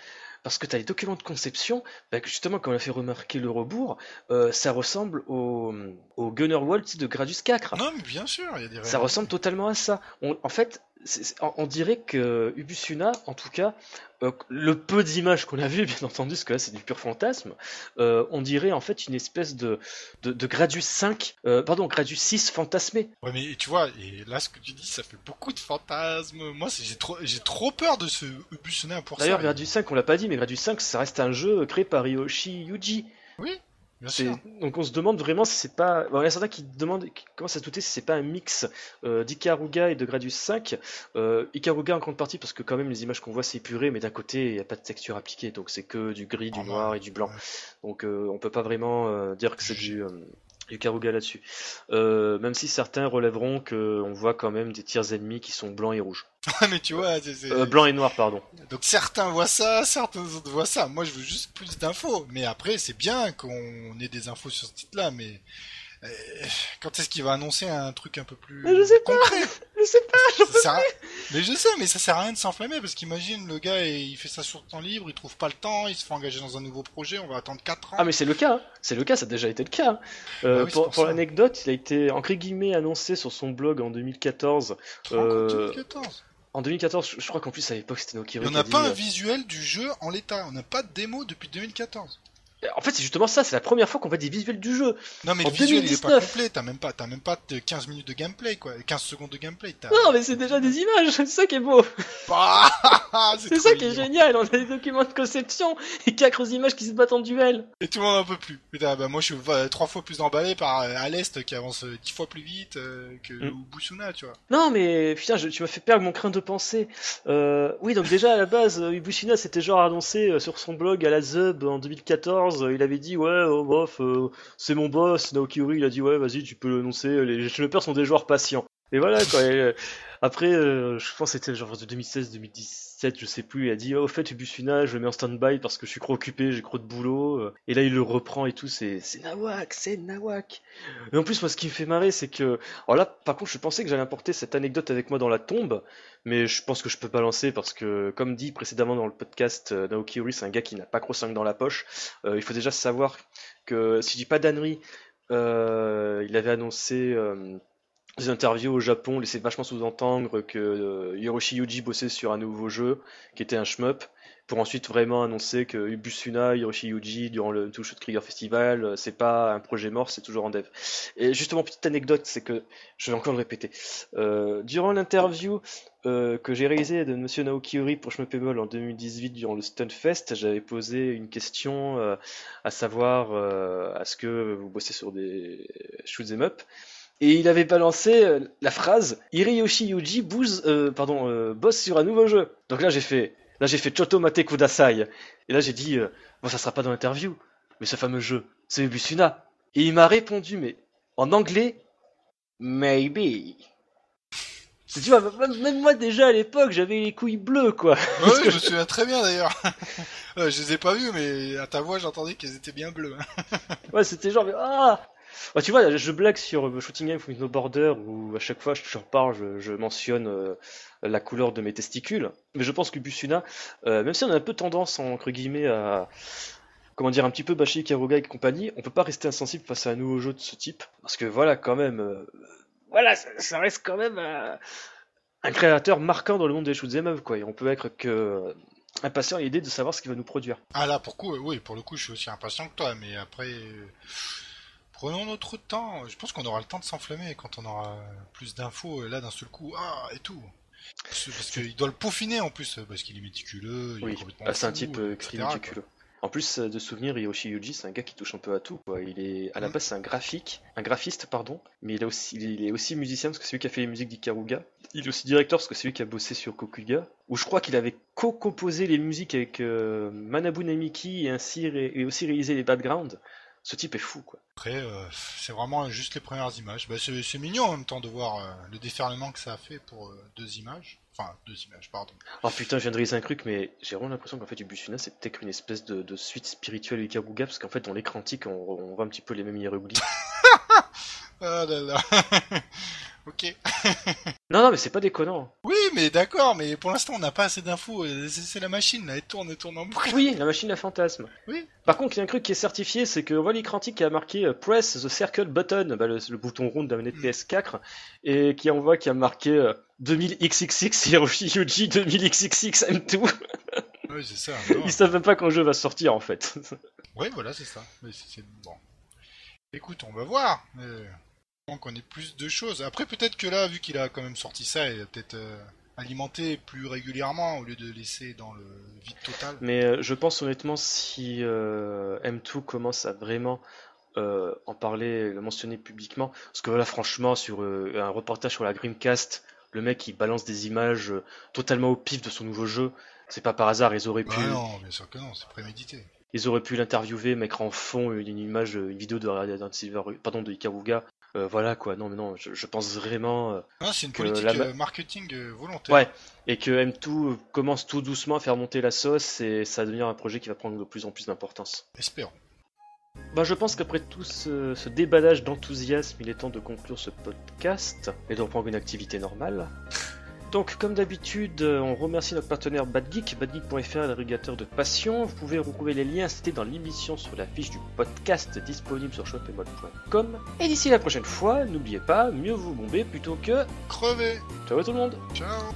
parce que tu as les documents de conception, bah, que justement, comme on a fait remarquer le rebours, euh, ça ressemble au, au Gunner Wall de Gradius 4. Non, mais bien sûr, il y a des Ça ressemble totalement à ça. On- en fait, on, dirait que Ubusuna, en tout cas, euh, le peu d'images qu'on a vu, bien entendu, parce que là c'est du pur fantasme, euh, on dirait en fait une espèce de, de, de Gradius 5, euh, pardon, Gradius 6 fantasmé. Ouais, mais tu vois, et là, ce que tu dis, ça fait beaucoup de fantasmes. Moi, j'ai trop, j'ai trop peur de ce Ubusuna pour ça. D'ailleurs, Gradius 5, on l'a pas dit, mais Gradius 5, ça reste un jeu créé par Yoshi Yuji. Oui. Donc on se demande vraiment si c'est pas. Il y a certains qui demandent, qui commencent à douter si c'est pas un mix euh, d'Ikaruga et de Gradius 5. Euh, Ikaruga en contrepartie parce que quand même les images qu'on voit c'est épuré, mais d'un côté il n'y a pas de texture appliquée, donc c'est que du gris, du Ah, noir et du blanc. Donc euh, on peut pas vraiment euh, dire que c'est du, euh, du Ikaruga là-dessus. Euh, même si certains relèveront que on voit quand même des tirs ennemis qui sont blancs et rouges. Ouais, mais tu vois, c'est- c'est- Euh, blanc et noir, pardon. donc certains voient ça, certains autres voient ça. Moi, je veux juste plus d'infos. Mais après, c'est bien qu'on ait des infos sur ce titre-là, mais euh, quand est-ce qu'il va annoncer un truc un peu plus Mais je sais pas. Je sais pas. Ça sert à- Mais je sais, mais ça sert à rien de s'enflammer parce qu'imagine le gars il fait ça sur le temps libre, il trouve pas le temps, il se fait engager dans un nouveau projet, on va attendre 4 ans. Ah mais c'est le cas, hein. c'est le cas, ça a déjà été le cas. hein. Euh, Bah oui, pour pour pour ça. l'anecdote, il a été entre guillemets annoncé sur son blog en 2014. Tu te rends compte, euh, 2014. En 2014, je- crois qu'en plus à l'époque c'était Nokiri on n'a dit, pas un euh, visuel du jeu en l'état, on n'a pas de démo depuis 2014. En fait, c'est justement ça, c'est la première fois qu'on voit des visuels du jeu. Non, mais En le visuel, il est pas 2019. complet. T'as même pas, t'as même pas de 15 minutes de gameplay, quoi. 15 secondes de gameplay. T'as... Non, mais c'est déjà des images, c'est ça qui est beau. Ah, C'est ça qui est génial, on a des documents de conception et quatre images qui se battent en duel. Et tout le monde en peut plus. Putain, bah, moi, je suis trois fois plus emballé par euh, à l'Est qui avance euh, dix fois plus vite euh, que Mm. Busuna, tu vois. Non, mais putain, je- tu m'as fait perdre mon craint de pensée. Euh, oui, donc déjà à la base, Ibushina s'était genre annoncé sur son blog à la Zub en 2014. Euh, il avait dit ouais, oh, bof, euh, c'est mon boss. Naokiuri, il a dit ouais, vas-y, tu peux l'annoncer. Les développeurs sont des joueurs patients. Et voilà quoi. Euh, après, je pense que c'était genre 2016-2017 je sais plus, il a dit oh, au fait Bufuna, je le mets en stand-by parce que je suis trop occupé, j'ai trop de boulot. Euh, et là, il le reprend et tout, c'est Nawak, c'est Nawak. Et en plus, moi, ce qui me fait marrer, c'est que. Alors là, par contre, je pensais que j'allais importer cette anecdote avec moi dans la tombe, mais je pense que je peux pas lancer parce que, comme dit précédemment dans le podcast, euh, Naoki Ori, c'est un gars qui n'a pas gros 5 dans la poche. Euh, il faut déjà savoir que, si je dis pas d'annerie, il avait annoncé des interviews au Japon, laissait vachement sous-entendre que euh, Hiroshi Yuji bossait sur un nouveau jeu qui était un shmup. Pour ensuite vraiment annoncer que Ubusuna, Hiroshi Yuji, durant le Two Shot Krieger Festival, euh, c'est pas un projet mort, c'est toujours en dev. Et justement, petite anecdote, c'est que, je vais encore le répéter, euh, durant l'interview euh, que j'ai réalisée de Monsieur Naoki Uri pour Shmuppable en 2018 durant le Stunfest, j'avais posé une question euh, à savoir euh, est-ce que vous bossez sur des shoot'em up et il avait balancé euh, la phrase Hiroshi Yuji bouse, euh, pardon, euh, bosse sur un nouveau jeu. Donc là j'ai fait, là j'ai fait Choto Mate Kudasai. Et là j'ai dit, bon ça sera pas dans l'interview, mais ce fameux jeu, c'est Ubusuna. Et il m'a répondu, mais en anglais, maybe. Tu vois, même moi déjà à l'époque, j'avais les couilles bleues quoi. Ouais, je me souviens très bien d'ailleurs. Je les ai pas vus, mais à ta voix, j'entendais qu'elles étaient bien bleues. hein. Ouais, c'était genre, mais, ah Bah, tu vois, je blague sur Shooting Game No Border où à chaque fois je j'en parle, je, je mentionne euh, la couleur de mes testicules. Mais je pense que Busuna, euh, même si on a un peu tendance, entre guillemets, à comment dire, un petit peu bâcher Karuga et compagnie, on peut pas rester insensible face à un nouveau jeu de ce type. Parce que voilà, quand même, euh, voilà, ça, reste quand même un créateur marquant dans le monde des shoot'em up, quoi. Et on peut être que impatient à l'idée de savoir ce qu'il va nous produire. Ah là, pour coup, oui, pour le coup, je suis aussi impatient que toi, mais après, prenons notre temps. Je pense qu'on aura le temps de s'enflammer quand on aura plus d'infos. Et là, d'un seul coup, ah, et tout. Parce qu'il doit le peaufiner en plus, parce qu'il est méticuleux. Il est Oui, bah, c'est un type euh, etc., méticuleux. En plus euh, de souvenir, Hiroshi Yuji, c'est un gars qui touche un peu à tout. Quoi. Il est à la Mm. base c'est un graphique, un graphiste pardon, mais il, a aussi, il est aussi musicien parce que c'est lui qui a fait les musiques d'Ikaruga. Il est aussi directeur parce que c'est lui qui a bossé sur Kokuga, où je crois qu'il avait co-composé les musiques avec euh, Manabu Namiki et ainsi ré- et aussi réalisé les backgrounds. Ce type est fou quoi. Après, euh, c'est vraiment juste les premières images. Bah, c'est mignon en même temps de voir euh, le déferlement que ça a fait pour euh, deux images. Enfin, deux images, pardon. Oh putain, je viens de réaliser un truc, mais j'ai vraiment l'impression qu'en fait Ubusuna c'est peut-être une espèce de, de suite spirituelle d'Ikaruga parce qu'en fait dans l'écran antique on, on voit un petit peu les mêmes hiéroglyphes. Ah là là. ok. non non mais c'est pas déconnant. Oui, mais d'accord, mais pour l'instant, on n'a pas assez d'infos. C'est la machine, là, elle tourne, elle tourne en boucle. Oui, la machine à fantasme. Oui. Par contre, il y a un truc qui est certifié, c'est que on voit l'écran antique qui a marqué euh, Press the Circle Button, bah, le, le bouton rond de la manette Mm. PS4, et qui on voit qui a marqué euh, 2000XXX Hiroshi Yuji 2000XXX M2. Oui, c'est ça. non. Ils savent même pas quand le jeu va sortir en fait. Ouais, voilà, c'est ça. Mais c'est bon. Écoute, on va voir. On connaît plus de choses. Après, peut-être que là, vu qu'il a quand même sorti ça, il a peut-être euh, alimenté plus régulièrement au lieu de laisser dans le vide total. Mais euh, je pense honnêtement, si euh, M2 commence à vraiment en parler, le mentionner publiquement, parce que là, franchement, sur un reportage sur la Dreamcast, le mec il balance des images totalement au pif de son nouveau jeu. C'est pas par hasard, ils auraient Bah pu. non, bien sûr que non, c'est prémédité. Ils auraient pu l'interviewer, mettre en fond une, image, une vidéo de Radiant Silver, pardon, de Ikaruga. Euh, voilà quoi, non mais non, je, je pense vraiment. euh, Non, c'est une Que politique la euh, marketing volontaire. Ouais, et que M2 commence tout doucement à faire monter la sauce et ça va devenir un projet qui va prendre de plus en plus d'importance. Espérons. Bah, je pense qu'après tout ce, ce déballage d'enthousiasme, il est temps de conclure ce podcast et de reprendre une activité normale. Donc, comme d'habitude, euh, on remercie notre partenaire BadGeek, badgeek.fr, l'agrégateur de passion. Vous pouvez retrouver les liens cités dans l'émission sur la fiche du podcast disponible sur shopemod.com. Et d'ici la prochaine fois, n'oubliez pas, mieux vous bomber plutôt que... Crevé. Ciao tout le monde Ciao.